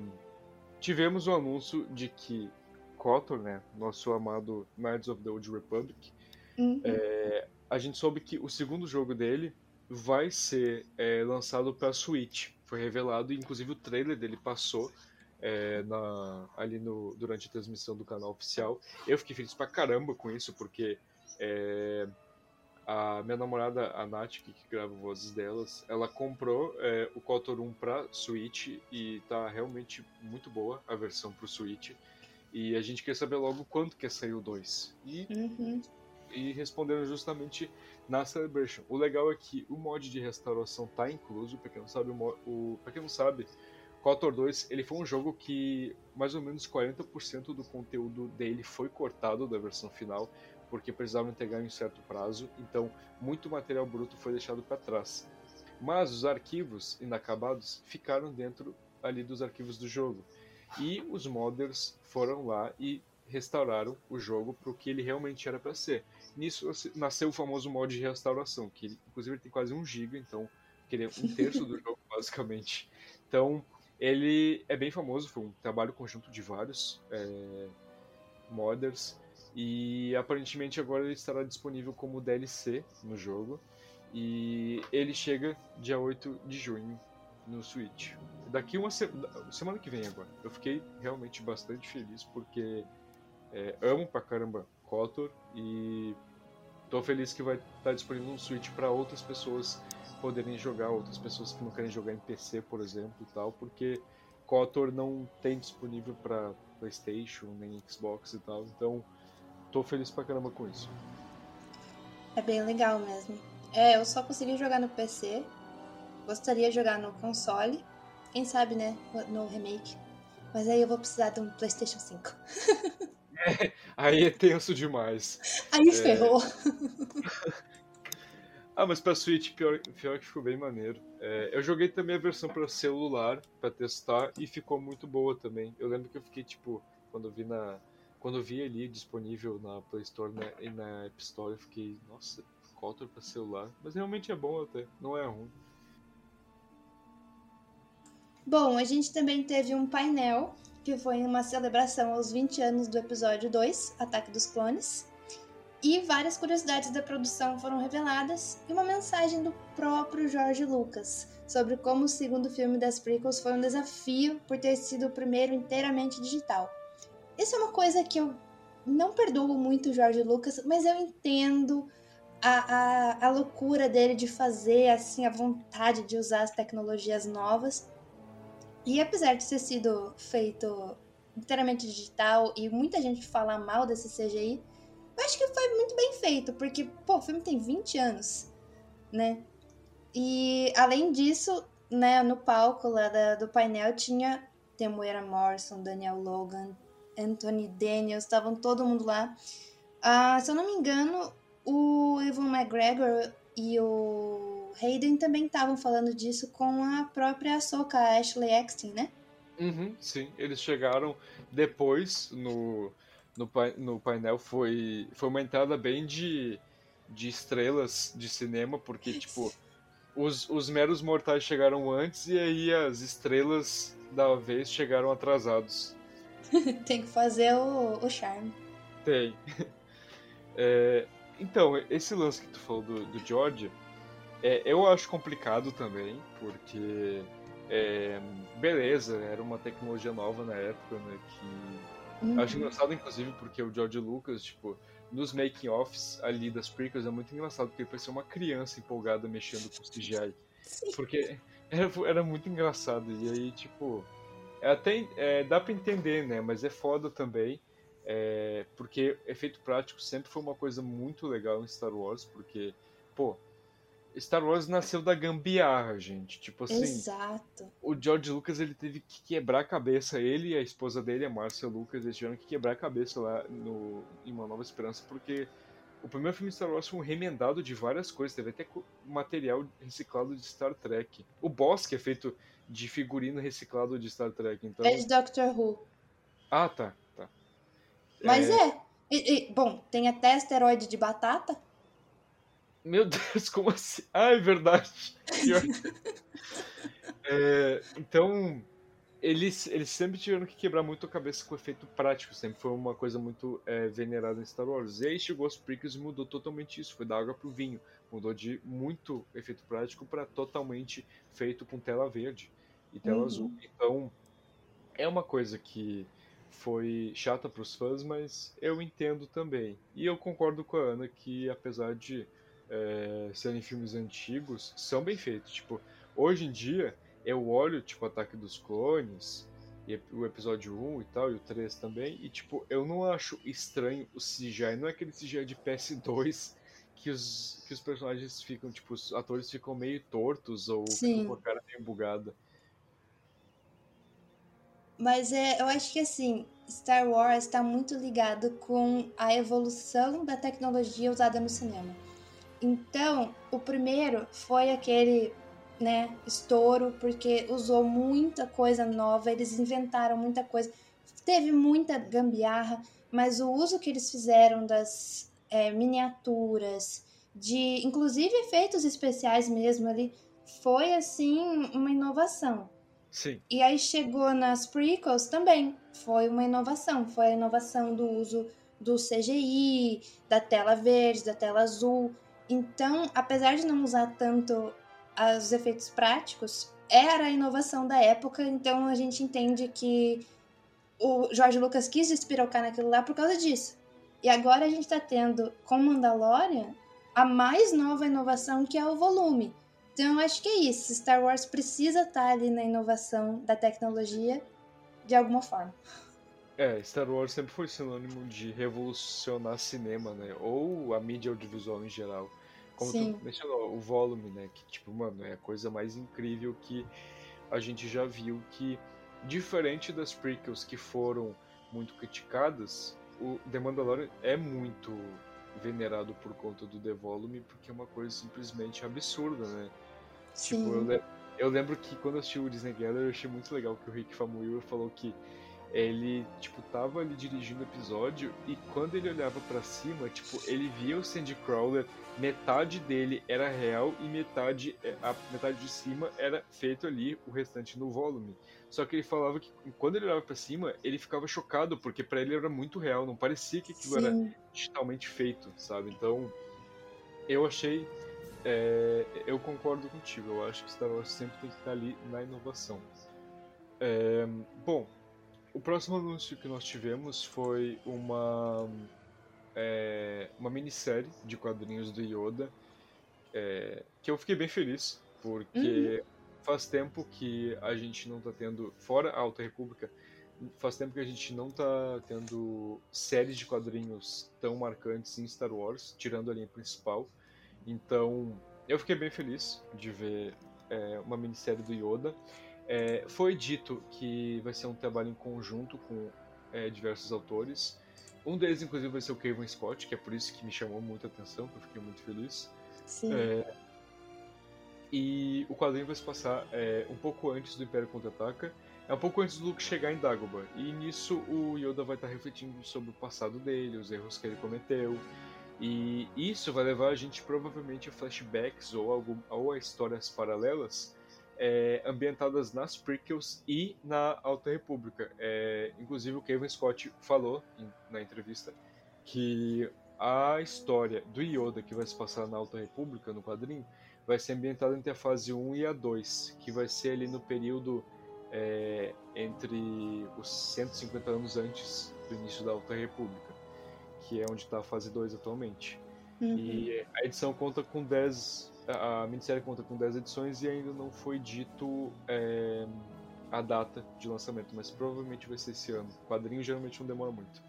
tivemos o anúncio de que KOTOR, né, nosso amado Knights of the Old Republic, Uhum. é, a gente soube que o segundo jogo dele vai ser é, lançado para Switch. Foi revelado, inclusive o trailer dele passou é, na- ali no, durante a transmissão do canal oficial. Eu fiquei feliz pra caramba com isso, porque é, a minha namorada, a Nath, que, grava vozes delas, ela comprou é, o KOTOR 1 pra Switch e tá realmente muito boa a versão pro Switch. E a gente quer saber logo quando que sair o 2. E Uhum. e responderam justamente na Celebration. O legal é que o mod de restauração tá incluso, pra quem não sabe, o, o, pra quem não sabe, KOTOR 2 ele foi um jogo que mais ou menos 40% do conteúdo dele foi cortado da versão final, porque precisavam entregar em um certo prazo, então muito material bruto foi deixado para trás. Mas os arquivos inacabados ficaram dentro ali dos arquivos do jogo. E os modders foram lá e restauraram o jogo para o que ele realmente era para ser. Nisso nasceu o famoso mod de restauração, que inclusive tem quase um giga, então que ele é um terço do jogo basicamente. Então ele é bem famoso, foi um trabalho conjunto de vários é, modders e aparentemente agora ele estará disponível como DLC no jogo e ele chega dia 8 de junho no Switch. Daqui uma se- semana que vem agora. Eu fiquei realmente bastante feliz porque é, amo pra caramba KOTOR e tô feliz que vai estar disponível no Switch para outras pessoas poderem jogar, outras pessoas que não querem jogar em PC, por exemplo, e tal, porque KOTOR não tem disponível para PlayStation nem Xbox e tal, então tô feliz pra caramba com isso. É bem legal mesmo. É, eu só consegui jogar no PC. Gostaria de jogar no console. Quem sabe, né? No remake. Mas aí eu vou precisar de um PlayStation 5. Aí é tenso demais. Aí É. ferrou. Ah, mas pra Switch, pior, pior que ficou bem maneiro. É, eu joguei também a versão pra celular pra testar e ficou muito boa também. Eu lembro que eu fiquei tipo, quando eu vi na. Quando eu vi ali disponível na Play Store né, e na App Store, eu fiquei, nossa, KOTOR pra celular. Mas realmente é bom até, não é ruim. Bom, a gente também teve um painel que foi uma celebração aos 20 anos do episódio 2, Ataque dos Clones. E várias curiosidades da produção foram reveladas e uma mensagem do próprio George Lucas sobre como o segundo filme das prequels foi um desafio por ter sido o primeiro inteiramente digital. Isso é uma coisa que eu não perdoo muito o George Lucas, mas eu entendo a, a, a loucura dele de fazer, assim, a vontade de usar as tecnologias novas. E apesar de ter sido feito inteiramente digital e muita gente fala mal desse CGI, eu acho que foi muito bem feito, porque, pô, o filme tem 20 anos, né? E além disso, né, no palco lá da- do painel tinha Temuera Morrison, Daniel Logan, Anthony Daniels, estavam todo mundo lá. Ah, se eu não me engano, o Evan McGregor e o Hayden também estavam falando disso com a própria Ahsoka, a Ashley Eckstein, né? Uhum, sim, eles chegaram depois no, no, no painel. Foi, foi uma entrada bem de, de estrelas de cinema, porque, tipo, os, os meros mortais chegaram antes e aí as estrelas da vez chegaram atrasados. Tem que fazer o, o charme. Tem. É, então, esse lance que tu falou do, do George, é, eu acho complicado também, porque, é, beleza, era uma tecnologia nova na época, né, que Uhum. Acho engraçado, inclusive, porque o George Lucas, tipo, nos making-offs ali das prequels é muito engraçado, porque ele parecia uma criança empolgada mexendo com CGI. Sim. Porque era, era muito engraçado. E aí, tipo, é até é, dá pra entender, né? Mas é foda também. É, porque efeito prático sempre foi uma coisa muito legal em Star Wars, porque, pô, Star Wars nasceu da gambiarra, gente. Tipo assim, Exato. o George Lucas ele teve que quebrar a cabeça, ele e a esposa dele, a Marcia Lucas, eles tiveram que quebrar a cabeça lá no, em Uma Nova Esperança, porque o primeiro filme de Star Wars foi um remendado de várias coisas, teve até material reciclado de Star Trek. O boss que é feito de figurino reciclado de Star Trek, então... É de Doctor Who. Ah, tá, tá. Mas é. E- e, bom, tem até asteroide de batata. Meu Deus, como assim? Ah, é verdade. É, então, eles, eles sempre tiveram que quebrar muito a cabeça com o efeito prático. Sempre foi uma coisa muito é, venerada em Star Wars. E aí chegou os prequels e mudou totalmente isso. Foi da água pro vinho. Mudou de muito efeito prático para totalmente feito com tela verde e tela Uhum. azul. Então, é uma coisa que foi chata para os fãs, mas eu entendo também. E eu concordo com a Ana que, apesar de é, serem filmes antigos, são bem feitos. Tipo, hoje em dia, eu olho, tipo, Ataque dos Clones, e o episódio 1 e tal, e o 3 também, e, tipo, eu não acho estranho o CGI. Não é aquele CGI de PS2 que os, que os personagens ficam, tipo, os atores ficam meio tortos ou Sim. com a cara meio bugada. Mas é, eu acho que assim, Star Wars está muito ligado com a evolução da tecnologia usada no cinema. Então, o primeiro foi aquele, né, estouro, porque usou muita coisa nova, eles inventaram muita coisa, teve muita gambiarra, mas o uso que eles fizeram das é, miniaturas, de inclusive efeitos especiais mesmo ali, foi assim uma inovação. Sim. E aí chegou nas prequels também. Foi uma inovação. Foi a inovação do uso do CGI, da tela verde, da tela azul. Então, apesar de não usar tanto os efeitos práticos, era a inovação da época. Então a gente entende que o George Lucas quis despirocar naquilo lá por causa disso. E agora a gente tá tendo com Mandalorian a mais nova inovação que é o volume. Então, eu acho que é isso. Star Wars precisa estar ali na inovação da tecnologia de alguma forma. É, Star Wars sempre foi sinônimo de revolucionar cinema, né? Ou a mídia audiovisual em geral. Como Sim. tu mencionou, o volume, né? Que, tipo, mano, é a coisa mais incrível que a gente já viu que, diferente das prequels que foram muito criticadas, o The Mandalorian é muito venerado por conta do The Volume, porque é uma coisa simplesmente absurda, né? Tipo, eu, Sim. le- eu lembro que quando eu assisti o Disney Gather, eu achei muito legal que o Rick Famuyiwa falou que ele, tipo, tava ali dirigindo o episódio e quando ele olhava pra cima, tipo, ele via o Sandy Crawler, metade dele era real e metade, é, a metade de cima era feito ali, o restante no volume. Só que ele falava que quando ele olhava pra cima, ele ficava chocado, porque pra ele era muito real, não parecia que aquilo era Sim. digitalmente feito, sabe? Então, eu achei. é, eu concordo contigo, eu acho que Star Wars sempre tem que estar ali na inovação. É, bom, o próximo anúncio que nós tivemos foi uma. é, uma minissérie de quadrinhos do Yoda, é, que eu fiquei bem feliz, porque faz tempo que a gente não tá tendo, fora a Alta República, faz tempo que a gente não tá tendo séries de quadrinhos tão marcantes em Star Wars, tirando a linha principal. Então, eu fiquei bem feliz de ver é, uma minissérie do Yoda. É, foi dito que vai ser um trabalho em conjunto com é, diversos autores. Um deles, inclusive, vai ser o Kevin Scott, que é por isso que me chamou muita atenção, que eu fiquei muito feliz. Sim. É, e o quadrinho vai se passar é, um pouco antes do Império Contra-Ataca, é um pouco antes do Luke chegar em Dagobah. E nisso o Yoda vai estar refletindo sobre o passado dele, os erros que ele cometeu. E isso vai levar a gente provavelmente a flashbacks ou, algum, ou a histórias paralelas é, ambientadas nas prequels e na Alta República. É, inclusive o Kevin Scott falou em- na entrevista que a história do Yoda que vai se passar na Alta República, no quadrinho, vai ser ambientada entre a fase 1 e a 2, que vai ser ali no período é, entre os 150 anos antes do início da Alta República, que é onde está a fase 2 atualmente. Uhum. E a edição conta com 10. A a minissérie conta com 10 edições e ainda não foi dito é, a data de lançamento, mas provavelmente vai ser esse ano. O quadrinho geralmente não demora muito.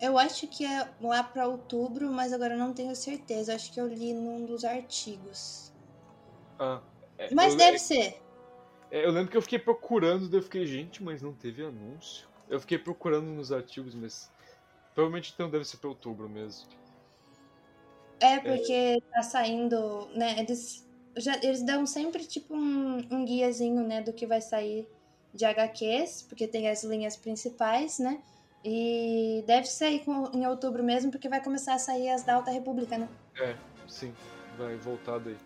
Eu acho que é lá para outubro, mas agora eu não tenho certeza. Acho que eu li num dos artigos. Ah, é, Mas eu, deve ser. é, eu lembro que eu fiquei procurando, daí eu fiquei, gente, mas não teve anúncio. Eu fiquei procurando nos artigos, mas provavelmente então deve ser pra outubro mesmo. É, porque tá saindo, né? Eles, já, eles dão sempre tipo um, um guiazinho, né, do que vai sair de HQs, porque tem as linhas principais, né? E deve sair em outubro mesmo, porque vai começar a sair as da Alta República, né? É, sim, vai voltar daí.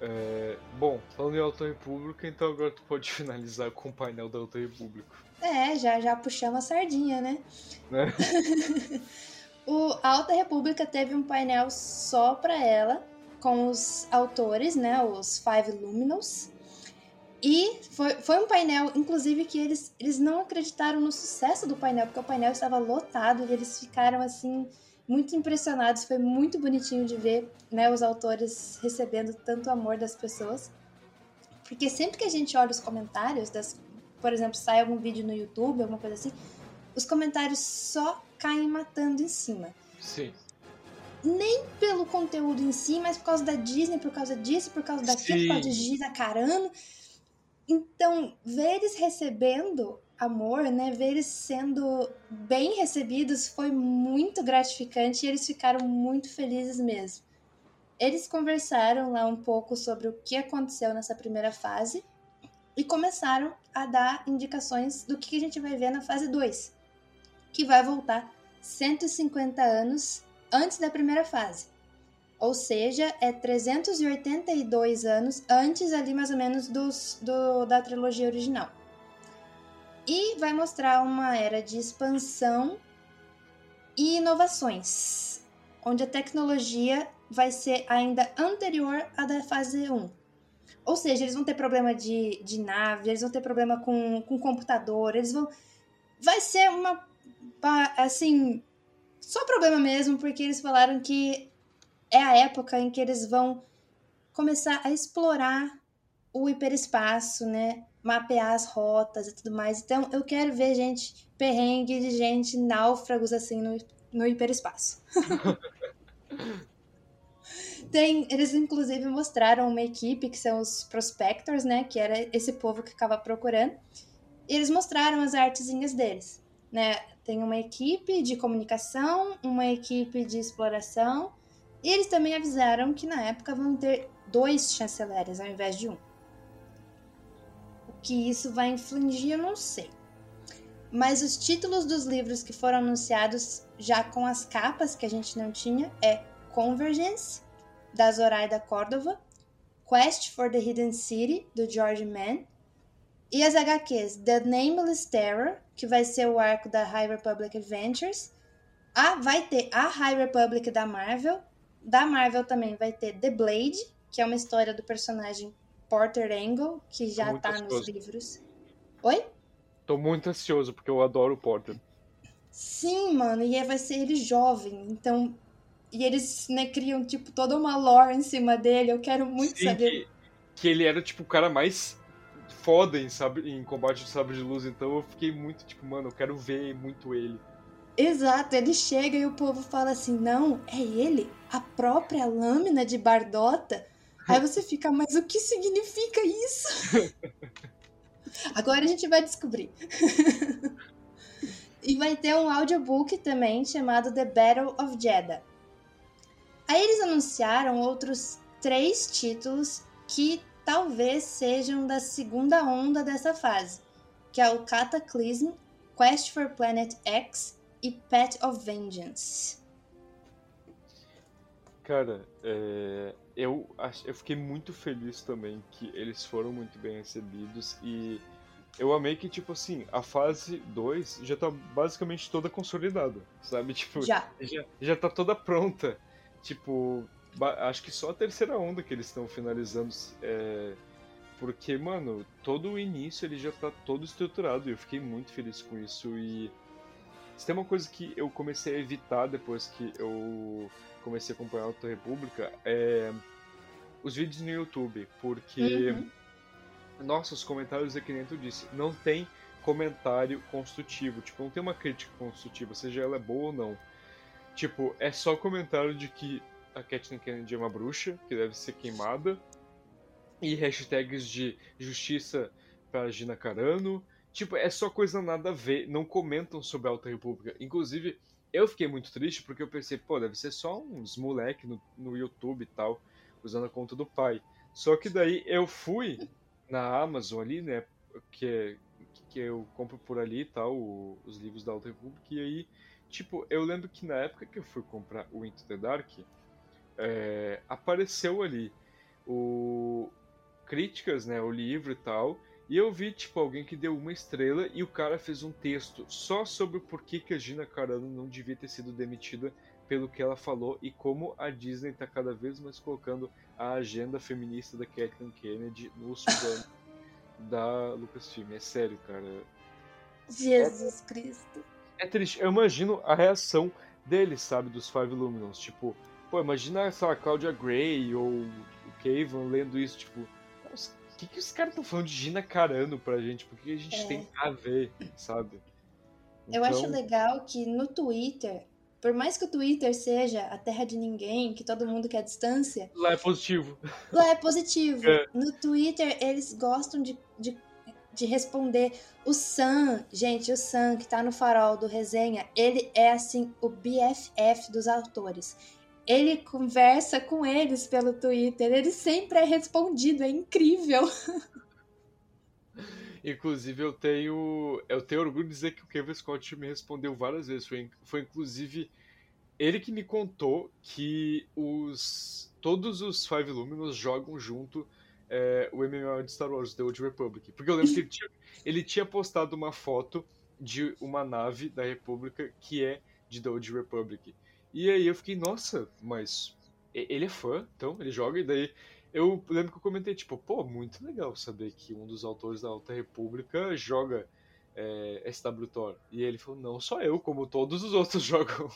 É, bom, falando em Alta República, então agora tu pode finalizar com o painel da Alta República. É, já, já puxamos a sardinha, né? Né? O Alta República teve um painel só pra ela, com os autores, né? Os Five Luminals. E foi, foi um painel, inclusive, que eles, eles não acreditaram no sucesso do painel, porque o painel estava lotado e eles ficaram, assim, muito impressionados. Foi muito bonitinho de ver, né? Os autores recebendo tanto amor das pessoas. Porque sempre que a gente olha os comentários, das, por exemplo, sai algum vídeo no YouTube, alguma coisa assim, os comentários só caem matando em cima. Sim. Pelo conteúdo em si, mas por causa da Disney, por causa disso, por causa daquilo, por causa de. Gina Carano. Então, ver eles recebendo amor, né? Ver eles sendo bem recebidos foi muito gratificante e eles ficaram muito felizes mesmo. Eles conversaram lá um pouco sobre o que aconteceu nessa primeira fase e começaram a dar indicações do que a gente vai ver na fase 2, que vai voltar 150 anos antes da primeira fase. Ou seja, é 382 anos antes ali mais ou menos dos, do, da trilogia original. E vai mostrar uma era de expansão e inovações, onde a tecnologia vai ser ainda anterior à da fase 1. Ou seja, eles vão ter problema de, de nave, eles vão ter problema com, com computador, eles vão. Vai ser uma. Assim. Só problema mesmo, porque eles falaram que é a época em que eles vão começar a explorar o hiperespaço, né? Mapear as rotas e tudo mais. Então, eu quero ver gente, perrengue de gente, náufragos assim no, no hiperespaço. Tem, eles inclusive mostraram uma equipe que são os prospectors, né? Que era esse povo que ficava procurando. E eles mostraram as artezinhas deles, né? Tem uma equipe de comunicação, uma equipe de exploração. E eles também avisaram que na época vão ter dois chanceleres ao invés de um. O que isso vai infligir, eu não sei. Mas os títulos dos livros que foram anunciados já com as capas que a gente não tinha é Convergence, da Zoraida Córdova, Quest for the Hidden City, do George Mann, e as HQs The Nameless Terror, que vai ser o arco da High Republic Adventures, ah, vai ter a High Republic da Marvel, da Marvel também vai ter The Blade, que é uma história do personagem Porter Angle, que já tá nos ansioso. livros. Oi? Tô muito ansioso, porque eu adoro o Porter. Sim, mano, e vai ser ele jovem, então. E eles, né, criam, tipo, toda uma lore em cima dele. Eu quero muito Sim, saber. que, que ele era, tipo, o cara mais foda em, em combate de sabre de luz, então eu fiquei muito, tipo, mano, eu quero ver muito ele. Exato, ele chega e o povo fala assim: não, é ele, a própria lâmina de Bardota. Aí você fica, mas o que significa isso? Agora a gente vai descobrir. e vai ter um audiobook também chamado The Battle of Jeddah. Aí eles anunciaram outros três títulos que talvez sejam da segunda onda dessa fase, que é o Cataclysm, Quest for Planet X e Pet of Vengeance. Cara, é, eu, eu fiquei muito feliz também que eles foram muito bem recebidos e eu amei que, tipo assim, a fase 2 já tá basicamente toda consolidada, sabe? Tipo, Já. já, já tá toda pronta. Tipo, acho que só a terceira onda que eles estão finalizando. É, porque, mano, todo o início ele já tá todo estruturado e eu fiquei muito feliz com isso. E se tem uma coisa que eu comecei a evitar depois que eu comecei a acompanhar a Alta República é os vídeos no YouTube, porque. Uhum. Nossa, os comentários é que nem tu disse, não tem comentário construtivo. Tipo, não tem uma crítica construtiva, seja ela boa ou não. Tipo, é só comentário de que a Kathleen Kennedy é uma bruxa, que deve ser queimada. E hashtags de justiça pra Gina Carano. Tipo, é só coisa nada a ver. Não comentam sobre a Alta República. Inclusive, eu fiquei muito triste porque eu pensei, pô, deve ser só uns moleque no, no YouTube e tal, usando a conta do pai. Só que daí eu fui na Amazon ali, né? Que, que eu compro por ali e tal, os livros da Alta República. E aí, tipo, eu lembro que na época que eu fui comprar o Into the Dark, é, apareceu ali o críticas, né? O livro e tal. E eu vi, tipo, alguém que deu uma estrela e o cara fez um texto só sobre o porquê que a Gina Carano não devia ter sido demitida pelo que ela falou e como a Disney está cada vez mais colocando a agenda feminista da Kathleen Kennedy no plano da Lucasfilm. É sério, cara. Jesus é, Cristo. É triste. Eu imagino a reação deles, sabe, dos Five Luminous. Tipo, pô, imagina, lá, a Claudia Gray ou o Cavan lendo isso, tipo, o que, que os caras estão falando de Gina Carano pra gente? Por que a gente é. tem a ver, sabe? Então... Eu acho legal que no Twitter, por mais que o Twitter seja a terra de ninguém, que todo mundo quer distância. Lá é positivo. Lá é positivo. É. No Twitter, eles gostam de, de, de, responder. O Sam, gente, o Sam, que tá no farol do resenha, ele é assim, o BFF dos autores ele conversa com eles pelo Twitter, ele sempre é respondido, é incrível. Inclusive, eu tenho, eu tenho orgulho de dizer que o Kevin Scott me respondeu várias vezes. Foi, foi inclusive ele que me contou que os todos os Five Luminous jogam junto é, o MMO de Star Wars, The Old Republic. Porque eu lembro que ele tinha, ele tinha postado uma foto de uma nave da República que é de The Old Republic. E aí eu fiquei, nossa, mas ele é fã, então ele joga, e daí eu lembro que eu comentei, tipo, pô, muito legal saber que um dos autores da Alta República joga é, SW E ele falou, não só eu, como todos os outros jogam.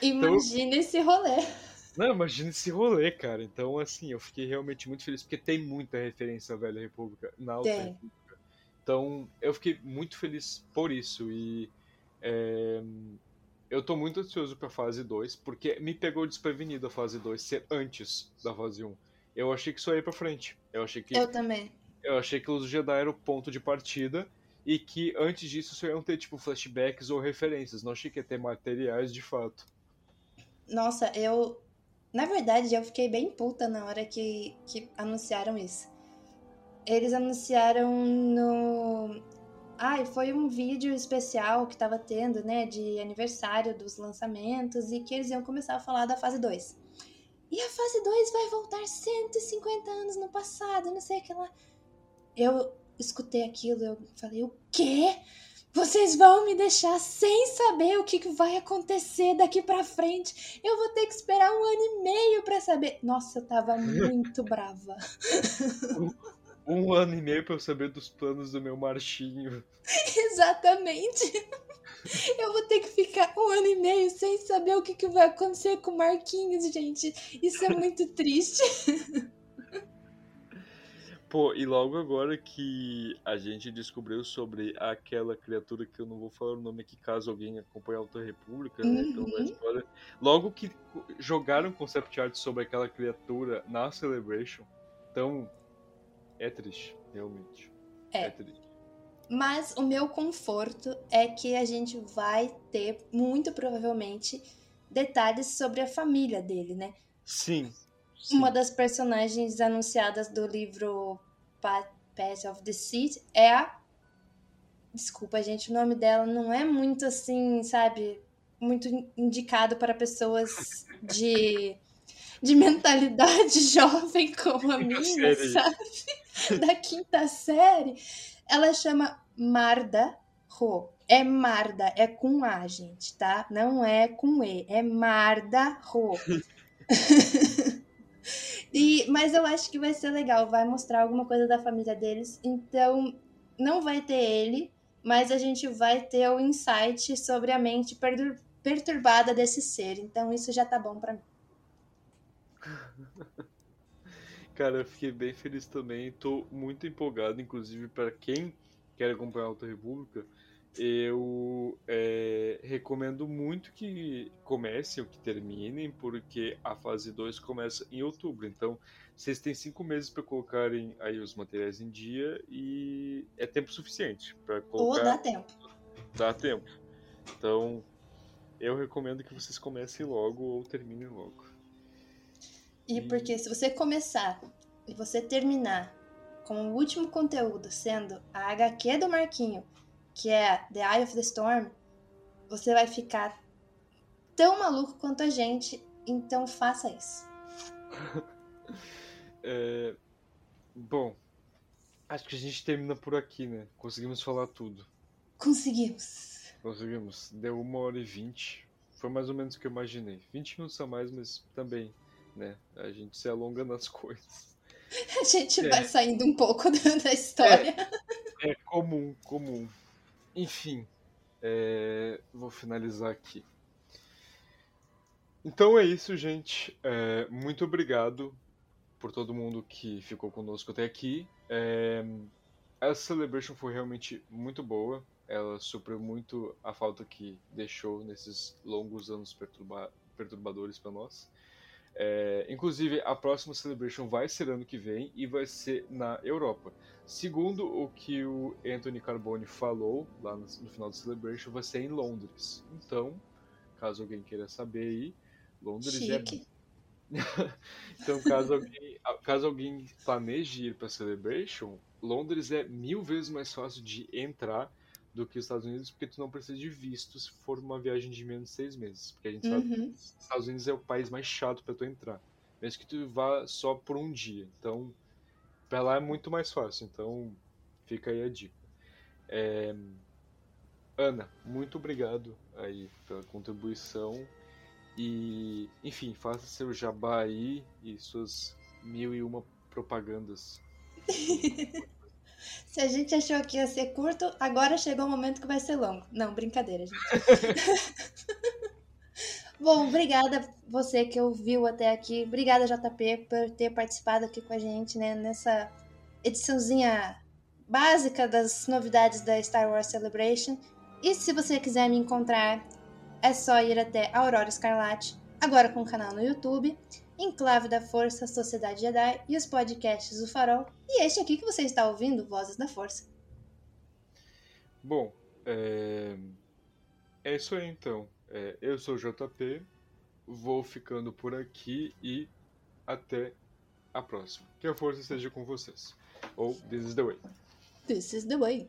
Imagina então, esse rolê. Não, imagina esse rolê, cara. Então, assim, eu fiquei realmente muito feliz, porque tem muita referência à Velha República na Alta tem. República. Então, eu fiquei muito feliz por isso. E é, eu tô muito ansioso pra fase 2, porque me pegou desprevenido a fase 2 ser antes da fase 1. Eu achei que isso ia ir pra frente. Eu achei que. Eu também. Eu achei que os Jedi eram o ponto de partida e que antes disso só iam ter, tipo, flashbacks ou referências. Não achei que ia ter materiais de fato. Nossa, eu. Na verdade, eu fiquei bem puta na hora que, que anunciaram isso. Eles anunciaram no ah, foi um vídeo especial que tava tendo, né, de aniversário dos lançamentos e que eles iam começar a falar da fase 2. E a fase 2 vai voltar 150 anos no passado, não sei o que lá. Eu escutei aquilo, eu falei, o quê? Vocês vão me deixar sem saber o que vai acontecer daqui para frente. Eu vou ter que esperar um ano e meio para saber. Nossa, eu tava muito brava. um ano e meio pra eu saber dos planos do meu marchinho. Exatamente. Eu vou ter que ficar um ano e meio sem saber o que, que vai acontecer com o Marquinhos, gente. Isso é muito triste. Pô, e logo agora que a gente descobriu sobre aquela criatura que eu não vou falar o nome aqui, caso alguém acompanhe a Alta República, né? Uhum. logo que jogaram concept art sobre aquela criatura na Celebration, então é triste, realmente. É. é triste. Mas o meu conforto é que a gente vai ter, muito provavelmente, detalhes sobre a família dele, né? Sim. sim. Uma das personagens anunciadas do livro Path of the Seed é a. Desculpa, gente, o nome dela não é muito assim, sabe? Muito indicado para pessoas de de mentalidade jovem como a minha, série. sabe? Da quinta série. Ela chama Marda Ro. É Marda, é com A, gente, tá? Não é com E, é Marda Ro. e, mas eu acho que vai ser legal, vai mostrar alguma coisa da família deles. Então, não vai ter ele, mas a gente vai ter o insight sobre a mente perturbada desse ser. Então, isso já tá bom para mim. Cara, eu fiquei bem feliz também. Tô muito empolgado, inclusive, para quem querem acompanhar a Alta República, eu é, recomendo muito que comecem ou que terminem, porque a fase 2 começa em outubro. Então, vocês têm cinco meses para colocarem aí os materiais em dia e é tempo suficiente para colocar. Ou dá tempo. Dá tempo. Então, eu recomendo que vocês comecem logo ou terminem logo. E porque se você começar e você terminar com o último conteúdo sendo a HQ do Marquinho, que é The Eye of the Storm, você vai ficar tão maluco quanto a gente, então faça isso. é, bom, acho que a gente termina por aqui, né? Conseguimos falar tudo. Conseguimos. Conseguimos. Deu uma hora e vinte. Foi mais ou menos o que eu imaginei. 20 minutos a mais, mas também, né? A gente se alonga nas coisas. A gente é. vai saindo um pouco da história. É, é comum, comum. Enfim, é, vou finalizar aqui. Então é isso, gente. É, muito obrigado por todo mundo que ficou conosco até aqui. É, essa celebration foi realmente muito boa. Ela supriu muito a falta que deixou nesses longos anos perturba perturbadores para nós. É, inclusive, a próxima Celebration vai ser ano que vem e vai ser na Europa. Segundo o que o Anthony Carbone falou lá no, no final da Celebration, vai ser em Londres. Então, caso alguém queira saber aí, Londres é Chique. é. então, caso alguém, caso alguém planeje ir para Celebration, Londres é mil vezes mais fácil de entrar do que os Estados Unidos, porque tu não precisa de visto se for uma viagem de menos de seis meses. Porque a gente sabe que Uhum. os Estados Unidos é o país mais chato para tu entrar. Mesmo que tu vá só por um dia. Então, pra lá é muito mais fácil. Então, fica aí a dica. É, Ana, muito obrigado aí pela contribuição. E, enfim, faça seu jabá aí e suas mil e uma propagandas. Se a gente achou que ia ser curto, agora chegou o momento que vai ser longo. Não, brincadeira, gente. Bom, obrigada você que ouviu até aqui. Obrigada, JP, por ter participado aqui com a gente, né, nessa ediçãozinha básica das novidades da Star Wars Celebration. E se você quiser me encontrar, é só ir até Aurora Escarlate, agora com o canal no YouTube, Enclave da Força, Sociedade Jedi e os podcasts do Farol. E este aqui que você está ouvindo, Vozes da Força. Bom, é, é isso aí então. É, eu sou o JP, vou ficando por aqui e até a próxima. Que a força esteja com vocês. Ou This is the way. This is the way.